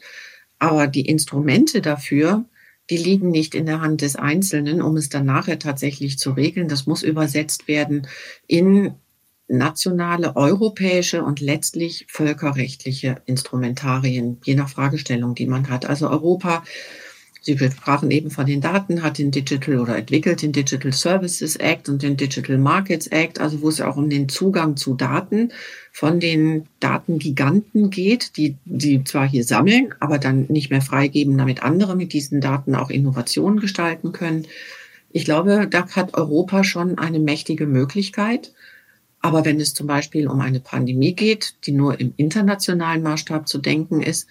Aber die Instrumente dafür, die liegen nicht in der Hand des Einzelnen, um es dann nachher tatsächlich zu regeln. Das muss übersetzt werden in nationale, europäische und letztlich völkerrechtliche Instrumentarien, je nach Fragestellung, die man hat. Also Europa, Sie sprachen eben von den Daten, hat den Digital oder entwickelt den Digital Services Act und den Digital Markets Act, also wo es auch um den Zugang zu Daten von den Datengiganten geht, die, die zwar hier sammeln, aber dann nicht mehr freigeben, damit andere mit diesen Daten auch Innovationen gestalten können. Ich glaube, da hat Europa schon eine mächtige Möglichkeit. Aber wenn es zum Beispiel um eine Pandemie geht, die nur im internationalen Maßstab zu denken ist,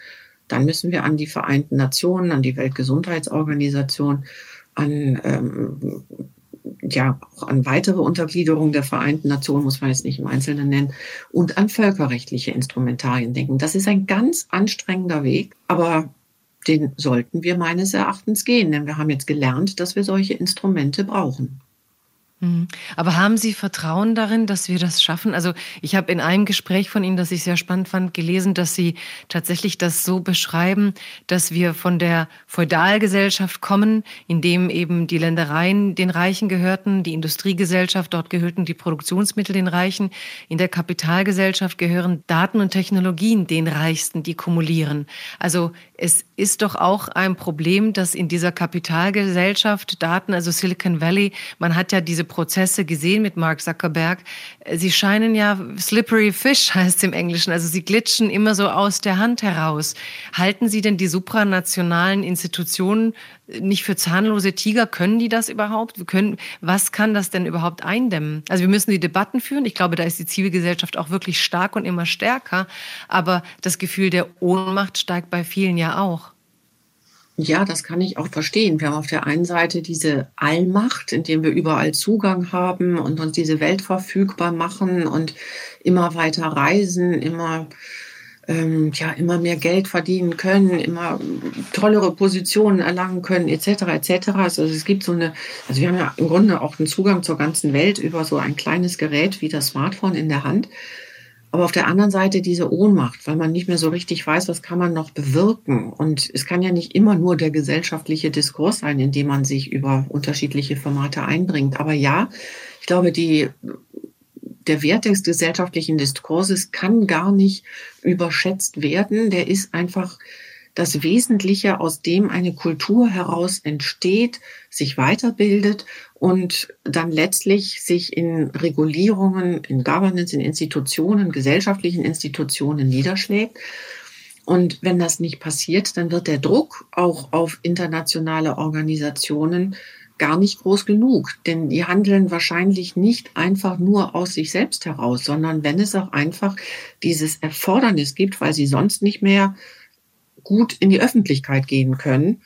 dann müssen wir an die Vereinten Nationen, an die Weltgesundheitsorganisation, an ähm, ja auch an weitere Untergliederungen der Vereinten Nationen, muss man jetzt nicht im Einzelnen nennen, und an völkerrechtliche Instrumentarien denken. Das ist ein ganz anstrengender Weg, aber den sollten wir meines Erachtens gehen, denn wir haben jetzt gelernt, dass wir solche Instrumente brauchen. Mhm. Aber haben Sie Vertrauen darin, dass wir das schaffen? Also ich habe in einem Gespräch von Ihnen, das ich sehr spannend fand, gelesen, dass Sie tatsächlich das so beschreiben, dass wir von der Feudalgesellschaft kommen, in dem eben die Ländereien den Reichen gehörten, die Industriegesellschaft, dort gehörten die Produktionsmittel den Reichen. In der Kapitalgesellschaft gehören Daten und Technologien den Reichsten, die kumulieren. Also es ist doch auch ein Problem, dass in dieser Kapitalgesellschaft Daten, also Silicon Valley, man hat ja diese Prozesse gesehen mit Mark Zuckerberg. Sie scheinen ja slippery fish heißt es im Englischen, also sie glitschen immer so aus der Hand heraus. Halten Sie denn die supranationalen Institutionen nicht für zahnlose Tiger? Können die das überhaupt? können, was kann das denn überhaupt eindämmen? Also wir müssen die Debatten führen. Ich glaube, da ist die Zivilgesellschaft auch wirklich stark und immer stärker. Aber das Gefühl der Ohnmacht steigt bei vielen ja auch. Ja, das kann ich auch verstehen. Wir haben auf der einen Seite diese Allmacht, indem wir überall Zugang haben und uns diese Welt verfügbar machen und immer weiter reisen, immer ähm, ja immer mehr Geld verdienen können, immer tollere Positionen erlangen können, etc. etc. Also es gibt so eine, also wir haben ja im Grunde auch einen Zugang zur ganzen Welt über so ein kleines Gerät wie das Smartphone in der Hand. Aber auf der anderen Seite diese Ohnmacht, weil man nicht mehr so richtig weiß, was kann man noch bewirken. Und es kann ja nicht immer nur der gesellschaftliche Diskurs sein, in dem man sich über unterschiedliche Formate einbringt. Aber ja, ich glaube, die, der Wert des gesellschaftlichen Diskurses kann gar nicht überschätzt werden. Der ist einfach das Wesentliche, aus dem eine Kultur heraus entsteht, sich weiterbildet und dann letztlich sich in Regulierungen, in Governance, in Institutionen, gesellschaftlichen Institutionen niederschlägt. Und wenn das nicht passiert, dann wird der Druck auch auf internationale Organisationen gar nicht groß genug, denn die handeln wahrscheinlich nicht einfach nur aus sich selbst heraus, sondern wenn es auch einfach dieses Erfordernis gibt, weil sie sonst nicht mehr gut in die Öffentlichkeit gehen können,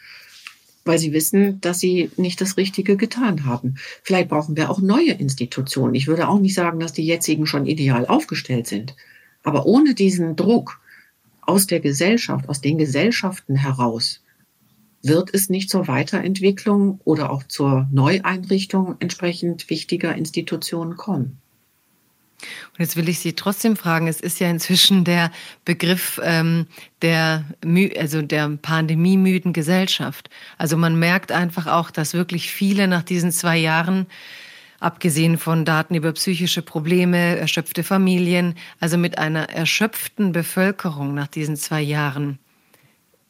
weil sie wissen, dass sie nicht das Richtige getan haben. Vielleicht brauchen wir auch neue Institutionen. Ich würde auch nicht sagen, dass die jetzigen schon ideal aufgestellt sind. Aber ohne diesen Druck aus der Gesellschaft, aus den Gesellschaften heraus, wird es nicht zur Weiterentwicklung oder auch zur Neueinrichtung entsprechend wichtiger Institutionen kommen. Und jetzt will ich Sie trotzdem fragen, es ist ja inzwischen der Begriff ähm, der, also der pandemiemüden Gesellschaft. Also man merkt einfach auch, dass wirklich viele nach diesen zwei Jahren, abgesehen von Daten über psychische Probleme, erschöpfte Familien, also mit einer erschöpften Bevölkerung nach diesen zwei Jahren,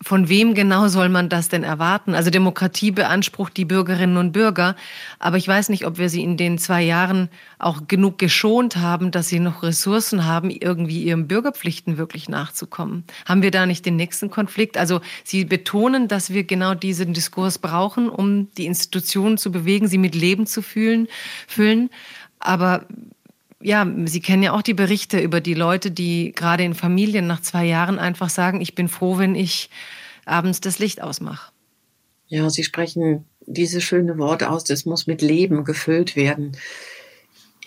von wem genau soll man das denn erwarten? Also Demokratie beansprucht die Bürgerinnen und Bürger, aber ich weiß nicht, ob wir sie in den zwei Jahren auch genug geschont haben, dass sie noch Ressourcen haben, irgendwie ihren Bürgerpflichten wirklich nachzukommen. Haben wir da nicht den nächsten Konflikt? Also Sie betonen, dass wir genau diesen Diskurs brauchen, um die Institutionen zu bewegen, sie mit Leben zu fühlen, füllen. Aber ja, Sie kennen ja auch die Berichte über die Leute, die gerade in Familien nach zwei Jahren einfach sagen, ich bin froh, wenn ich abends das Licht ausmache. Ja, Sie sprechen diese schöne Worte aus, das muss mit Leben gefüllt werden.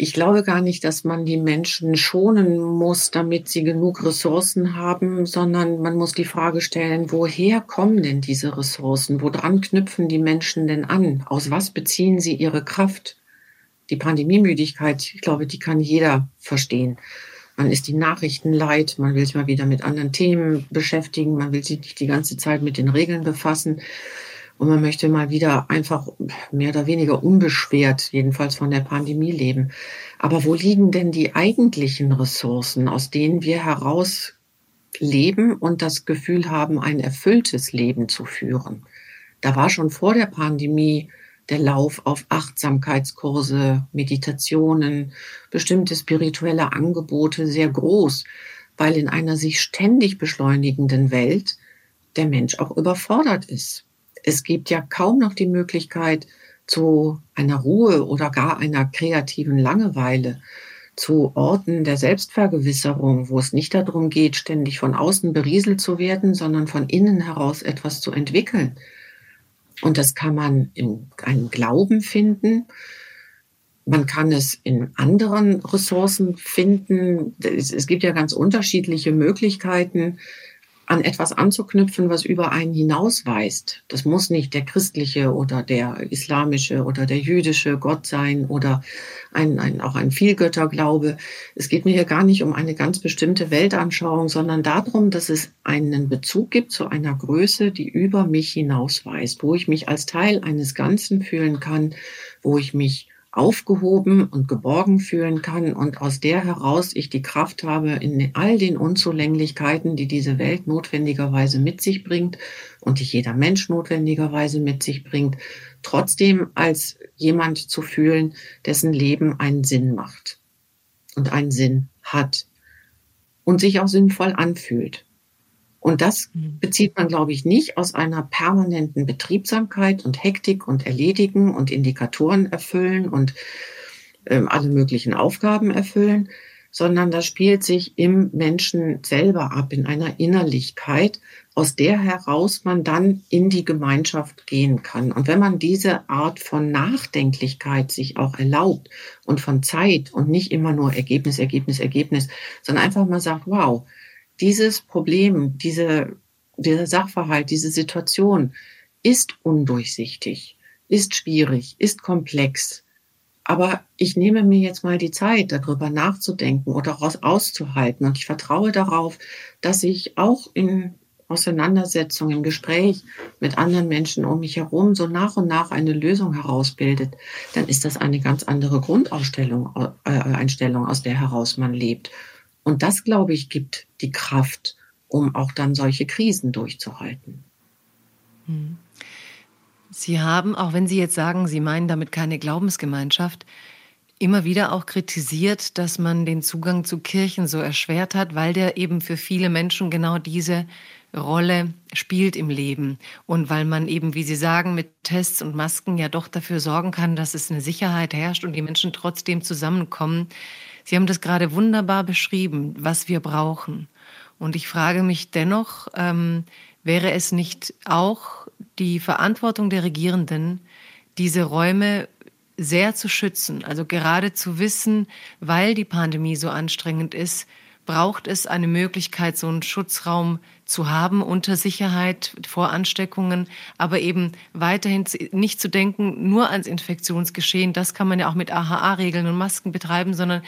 Ich glaube gar nicht, dass man die Menschen schonen muss, damit sie genug Ressourcen haben, sondern man muss die Frage stellen, woher kommen denn diese Ressourcen? Woran knüpfen die Menschen denn an? Aus was beziehen sie ihre Kraft? Die Pandemiemüdigkeit, ich glaube, die kann jeder verstehen. Man ist die Nachrichten leid, man will sich mal wieder mit anderen Themen beschäftigen, man will sich nicht die ganze Zeit mit den Regeln befassen und man möchte mal wieder einfach mehr oder weniger unbeschwert, jedenfalls von der Pandemie leben. Aber wo liegen denn die eigentlichen Ressourcen, aus denen wir heraus leben und das Gefühl haben, ein erfülltes Leben zu führen? Da war schon vor der Pandemie der Lauf auf Achtsamkeitskurse, Meditationen, bestimmte spirituelle Angebote sehr groß, weil in einer sich ständig beschleunigenden Welt der Mensch auch überfordert ist. Es gibt ja kaum noch die Möglichkeit zu einer Ruhe oder gar einer kreativen Langeweile, zu Orten der Selbstvergewisserung, wo es nicht darum geht, ständig von außen berieselt zu werden, sondern von innen heraus etwas zu entwickeln. Und das kann man in einem Glauben finden. Man kann es in anderen Ressourcen finden. Es, gibt ja ganz unterschiedliche Möglichkeiten, an etwas anzuknüpfen, was über einen hinausweist. Das muss nicht der christliche oder der islamische oder der jüdische Gott sein oder ein, ein, auch ein Vielgötterglaube. Es geht mir hier gar nicht um eine ganz bestimmte Weltanschauung, sondern darum, dass es einen Bezug gibt zu einer Größe, die über mich hinausweist, wo ich mich als Teil eines Ganzen fühlen kann, wo ich mich aufgehoben und geborgen fühlen kann und aus der heraus ich die Kraft habe, in all den Unzulänglichkeiten, die diese Welt notwendigerweise mit sich bringt und die jeder Mensch notwendigerweise mit sich bringt, trotzdem als jemand zu fühlen, dessen Leben einen Sinn macht und einen Sinn hat und sich auch sinnvoll anfühlt. Und das mhm. bezieht man, glaube ich, nicht aus einer permanenten Betriebsamkeit und Hektik und Erledigen und Indikatoren erfüllen und äh, alle möglichen Aufgaben erfüllen, sondern das spielt sich im Menschen selber ab, in einer Innerlichkeit, aus der heraus man dann in die Gemeinschaft gehen kann. Und wenn man diese Art von Nachdenklichkeit sich auch erlaubt und von Zeit und nicht immer nur Ergebnis, Ergebnis, Ergebnis, sondern einfach mal sagt, wow, dieses Problem, diese, dieser Sachverhalt, diese Situation ist undurchsichtig, ist schwierig, ist komplex. Aber ich nehme mir jetzt mal die Zeit, darüber nachzudenken oder auszuhalten. Und ich vertraue darauf, dass ich auch in Auseinandersetzung, im Gespräch mit anderen Menschen um mich herum so nach und nach eine Lösung herausbildet, dann ist das eine ganz andere Grundausstellung, äh, aus der heraus man lebt. Und das, glaube ich, gibt die Kraft, um auch dann solche Krisen durchzuhalten. Hm. Sie haben, auch wenn Sie jetzt sagen, Sie meinen damit keine Glaubensgemeinschaft, immer wieder auch kritisiert, dass man den Zugang zu Kirchen so erschwert hat, weil der eben für viele Menschen genau diese Rolle spielt im Leben und weil man eben, wie Sie sagen, mit Tests und Masken ja doch dafür sorgen kann, dass es eine Sicherheit herrscht und die Menschen trotzdem zusammenkommen. Sie haben das gerade wunderbar beschrieben, was wir brauchen. Und ich frage mich dennoch, ähm, wäre es nicht auch die Verantwortung der Regierenden, diese Räume sehr zu schützen, also gerade zu wissen, weil die Pandemie so anstrengend ist, braucht es eine Möglichkeit, so einen Schutzraum zu haben unter Sicherheit vor Ansteckungen, aber eben weiterhin nicht zu denken nur ans Infektionsgeschehen. Das kann man ja auch mit AHA-Regeln und Masken betreiben, sondern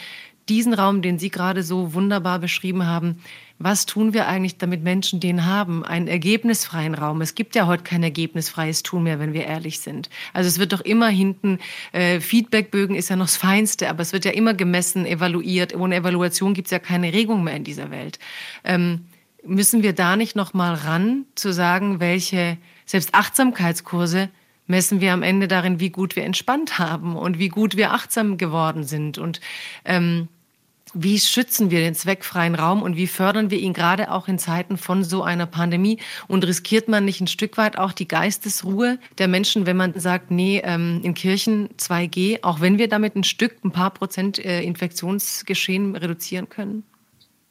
diesen Raum, den Sie gerade so wunderbar beschrieben haben, was tun wir eigentlich, damit Menschen den haben? Einen ergebnisfreien Raum. Es gibt ja heute kein ergebnisfreies Tun mehr, wenn wir ehrlich sind. Also es wird doch immer hinten, äh, Feedbackbögen ist ja noch das Feinste, aber es wird ja immer gemessen, evaluiert. Ohne Evaluation gibt es ja keine Regung mehr in dieser Welt. Ähm, müssen wir da nicht noch mal ran, zu sagen, welche selbst Achtsamkeitskurse messen wir am Ende darin, wie gut wir entspannt haben und wie gut wir achtsam geworden sind und ähm, wie schützen wir den zweckfreien Raum und wie fördern wir ihn gerade auch in Zeiten von so einer Pandemie? Und riskiert man nicht ein Stück weit auch die Geistesruhe der Menschen, wenn man sagt, nee, ähm, in Kirchen 2G, auch wenn wir damit ein Stück, ein paar Prozent äh, Infektionsgeschehen reduzieren können?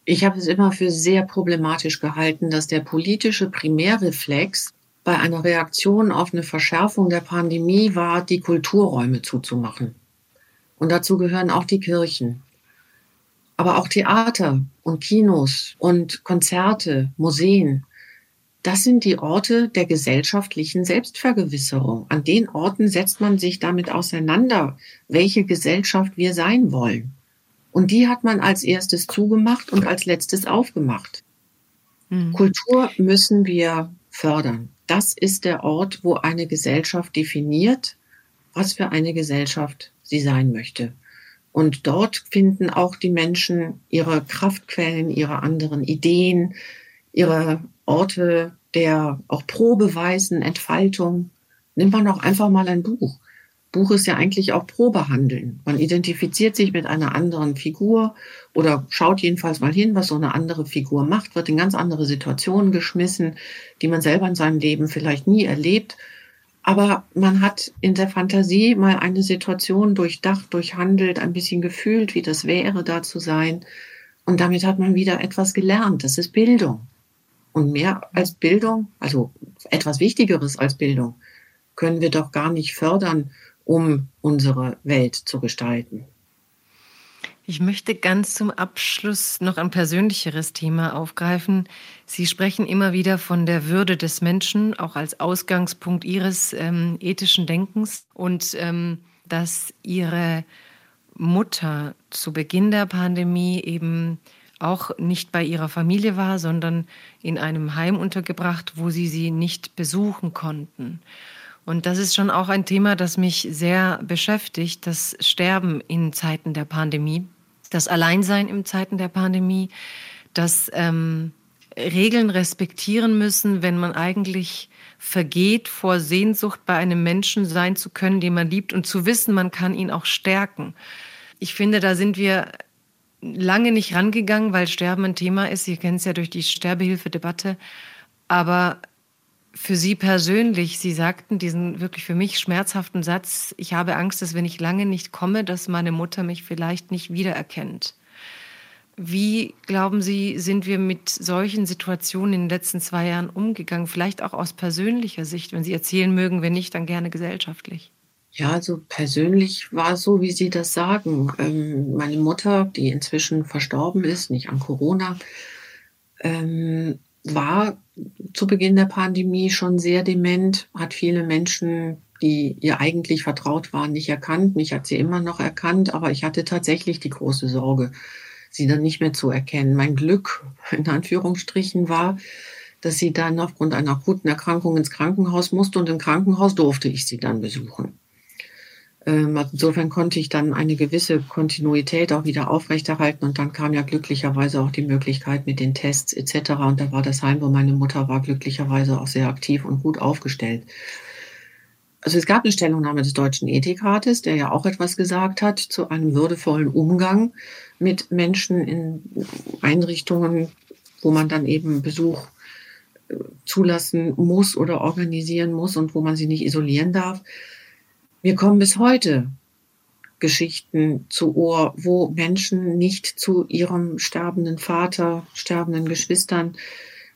Ich habe es immer für sehr problematisch gehalten, dass der politische Primärreflex bei einer Reaktion auf eine Verschärfung der Pandemie war, die Kulturräume zuzumachen. Und dazu gehören auch die Kirchen aber auch Theater und Kinos und Konzerte, Museen. Das sind die Orte der gesellschaftlichen Selbstvergewisserung. An den Orten setzt man sich damit auseinander, welche Gesellschaft wir sein wollen. Und die hat man als erstes zugemacht und als letztes aufgemacht. Mhm. Kultur müssen wir fördern. Das ist der Ort, wo eine Gesellschaft definiert, was für eine Gesellschaft sie sein möchte. Und dort finden auch die Menschen ihre Kraftquellen, ihre anderen Ideen, ihre Orte der auch Probeweisen, Entfaltung. Nimmt man auch einfach mal ein Buch. Buch ist ja eigentlich auch Probehandeln. Man identifiziert sich mit einer anderen Figur oder schaut jedenfalls mal hin, was so eine andere Figur macht, wird in ganz andere Situationen geschmissen, die man selber in seinem Leben vielleicht nie erlebt aber man hat in der Fantasie mal eine Situation durchdacht, durchhandelt, ein bisschen gefühlt, wie das wäre, da zu sein. Und damit hat man wieder etwas gelernt. Das ist Bildung. Und mehr als Bildung, also etwas Wichtigeres als Bildung, können wir doch gar nicht fördern, um unsere Welt zu gestalten. Ich möchte ganz zum Abschluss noch ein persönlicheres Thema aufgreifen. Sie sprechen immer wieder von der Würde des Menschen, auch als Ausgangspunkt Ihres ähm, ethischen Denkens und ähm, dass Ihre Mutter zu Beginn der Pandemie eben auch nicht bei ihrer Familie war, sondern in einem Heim untergebracht, wo sie sie nicht besuchen konnten. Und das ist schon auch ein Thema, das mich sehr beschäftigt, das Sterben in Zeiten der Pandemie das Alleinsein in Zeiten der Pandemie, das ähm, Regeln respektieren müssen, wenn man eigentlich vergeht vor Sehnsucht bei einem Menschen sein zu können, den man liebt und zu wissen, man kann ihn auch stärken. Ich finde, da sind wir lange nicht rangegangen, weil Sterben ein Thema ist. Sie kennen es ja durch die Sterbehilfedebatte. Aber für Sie persönlich, Sie sagten diesen wirklich für mich schmerzhaften Satz, ich habe Angst, dass wenn ich lange nicht komme, dass meine Mutter mich vielleicht nicht wiedererkennt. Wie glauben Sie, sind wir mit solchen Situationen in den letzten zwei Jahren umgegangen? Vielleicht auch aus persönlicher Sicht, wenn Sie erzählen mögen, wenn nicht, dann gerne gesellschaftlich. Ja, also persönlich war es so, wie Sie das sagen. Ähm, meine Mutter, die inzwischen verstorben ist, nicht an Corona, ähm, war zu Beginn der Pandemie schon sehr dement, hat viele Menschen, die ihr eigentlich vertraut waren, nicht erkannt. Mich hat sie immer noch erkannt, aber ich hatte tatsächlich die große Sorge, sie dann nicht mehr zu erkennen. Mein Glück, in Anführungsstrichen, war, dass sie dann aufgrund einer akuten Erkrankung ins Krankenhaus musste und im Krankenhaus durfte ich sie dann besuchen. Ähm, also insofern konnte ich dann eine gewisse Kontinuität auch wieder aufrechterhalten und dann kam ja glücklicherweise auch die Möglichkeit mit den Tests etc. Und da war das Heim, wo meine Mutter war, glücklicherweise auch sehr aktiv und gut aufgestellt. Also es gab eine Stellungnahme des Deutschen Ethikrates, der ja auch etwas gesagt hat zu einem würdevollen Umgang mit Menschen in Einrichtungen, wo man dann eben Besuch zulassen muss oder organisieren muss und wo man sie nicht isolieren darf. Mir kommen bis heute Geschichten zu Ohr, wo Menschen nicht zu ihrem sterbenden Vater, sterbenden Geschwistern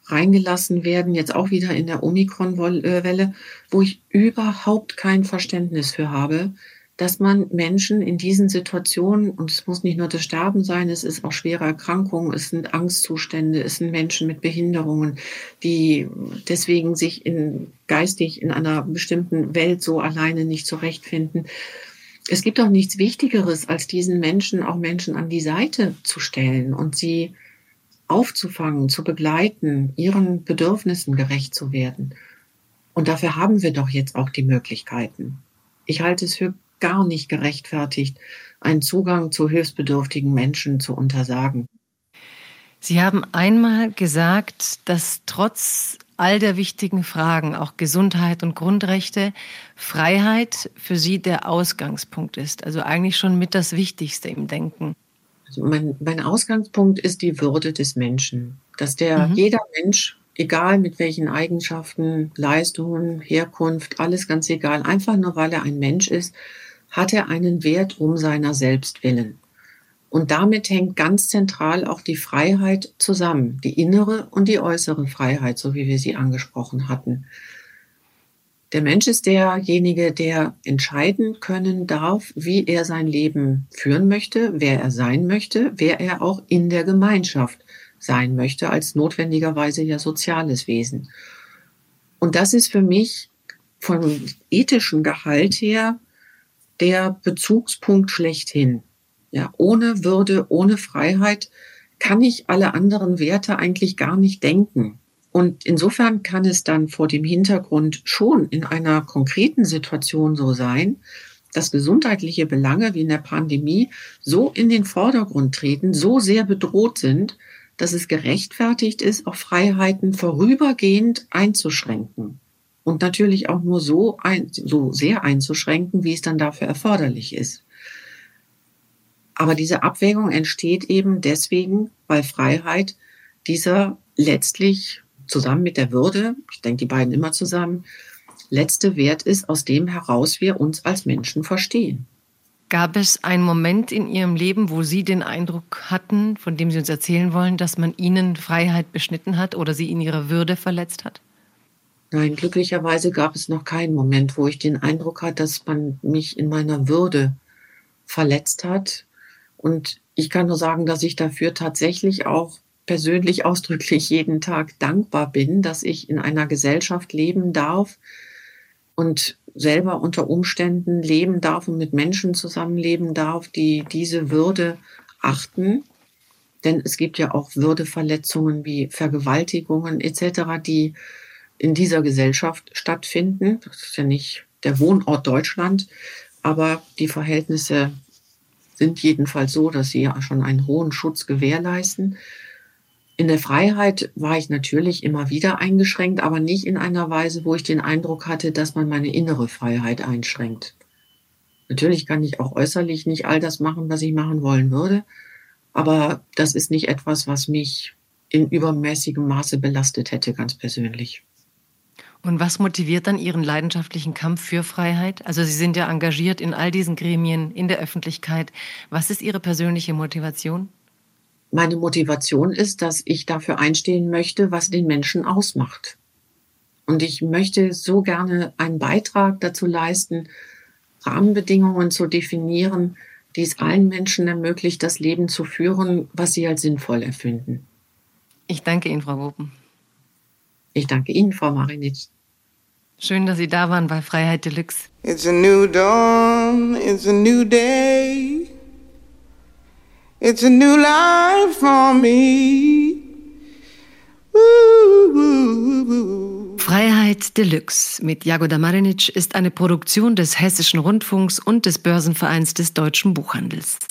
reingelassen werden, jetzt auch wieder in der Omikron-Welle, wo ich überhaupt kein Verständnis für habe, dass man Menschen in diesen Situationen, und es muss nicht nur das Sterben sein, es ist auch schwere Erkrankungen, es sind Angstzustände, es sind Menschen mit Behinderungen, die deswegen sich in, geistig in einer bestimmten Welt so alleine nicht zurechtfinden. Es gibt auch nichts Wichtigeres, als diesen Menschen auch Menschen an die Seite zu stellen und sie aufzufangen, zu begleiten, ihren Bedürfnissen gerecht zu werden. Und dafür haben wir doch jetzt auch die Möglichkeiten. Ich halte es für gar nicht gerechtfertigt, einen Zugang zu hilfsbedürftigen Menschen zu untersagen. Sie haben einmal gesagt, dass trotz all der wichtigen Fragen, auch Gesundheit und Grundrechte, Freiheit für Sie der Ausgangspunkt ist. Also eigentlich schon mit das Wichtigste im Denken. Also mein, mein Ausgangspunkt ist die Würde des Menschen, dass der mhm. jeder Mensch, egal mit welchen Eigenschaften, Leistungen, Herkunft, alles ganz egal, einfach nur weil er ein Mensch ist, hat er einen Wert um seiner selbst willen. Und damit hängt ganz zentral auch die Freiheit zusammen, die innere und die äußere Freiheit, so wie wir sie angesprochen hatten. Der Mensch ist derjenige, der entscheiden können darf, wie er sein Leben führen möchte, wer er sein möchte, wer er auch in der Gemeinschaft sein möchte, als notwendigerweise ja soziales Wesen. Und das ist für mich vom ethischen Gehalt her der Bezugspunkt schlechthin. Ja, ohne Würde, ohne Freiheit kann ich alle anderen Werte eigentlich gar nicht denken. Und insofern kann es dann vor dem Hintergrund schon in einer konkreten Situation so sein, dass gesundheitliche Belange wie in der Pandemie so in den Vordergrund treten, so sehr bedroht sind, dass es gerechtfertigt ist, auch Freiheiten vorübergehend einzuschränken. Und natürlich auch nur so, ein, so sehr einzuschränken, wie es dann dafür erforderlich ist. Aber diese Abwägung entsteht eben deswegen, weil Freiheit dieser letztlich zusammen mit der Würde, ich denke die beiden immer zusammen, letzte Wert ist, aus dem heraus wir uns als Menschen verstehen. Gab es einen Moment in Ihrem Leben, wo Sie den Eindruck hatten, von dem Sie uns erzählen wollen, dass man Ihnen Freiheit beschnitten hat oder Sie in Ihrer Würde verletzt hat? Nein, glücklicherweise gab es noch keinen Moment, wo ich den Eindruck hatte, dass man mich in meiner Würde verletzt hat. Und ich kann nur sagen, dass ich dafür tatsächlich auch persönlich ausdrücklich jeden Tag dankbar bin, dass ich in einer Gesellschaft leben darf und selber unter Umständen leben darf und mit Menschen zusammenleben darf, die diese Würde achten. Denn es gibt ja auch Würdeverletzungen wie Vergewaltigungen etc., die in dieser Gesellschaft stattfinden. Das ist ja nicht der Wohnort Deutschland, aber die Verhältnisse sind jedenfalls so, dass sie ja schon einen hohen Schutz gewährleisten. In der Freiheit war ich natürlich immer wieder eingeschränkt, aber nicht in einer Weise, wo ich den Eindruck hatte, dass man meine innere Freiheit einschränkt. Natürlich kann ich auch äußerlich nicht all das machen, was ich machen wollen würde, aber das ist nicht etwas, was mich in übermäßigem Maße belastet hätte, ganz persönlich. Und was motiviert dann Ihren leidenschaftlichen Kampf für Freiheit? Also Sie sind ja engagiert in all diesen Gremien, in der Öffentlichkeit. Was ist Ihre persönliche Motivation? Meine Motivation ist, dass ich dafür einstehen möchte, was den Menschen ausmacht. Und ich möchte so gerne einen Beitrag dazu leisten, Rahmenbedingungen zu definieren, die es allen Menschen ermöglicht, das Leben zu führen, was sie als sinnvoll erfinden. Ich danke Ihnen, Frau Wopen. Ich danke Ihnen, Frau Marinitsch. Schön, dass Sie da waren bei Freiheit Deluxe. It's a new dawn, it's a new day. It's a new life for me. Freiheit Deluxe mit Jagoda Marinic ist eine Produktion des Hessischen Rundfunks und des Börsenvereins des deutschen Buchhandels.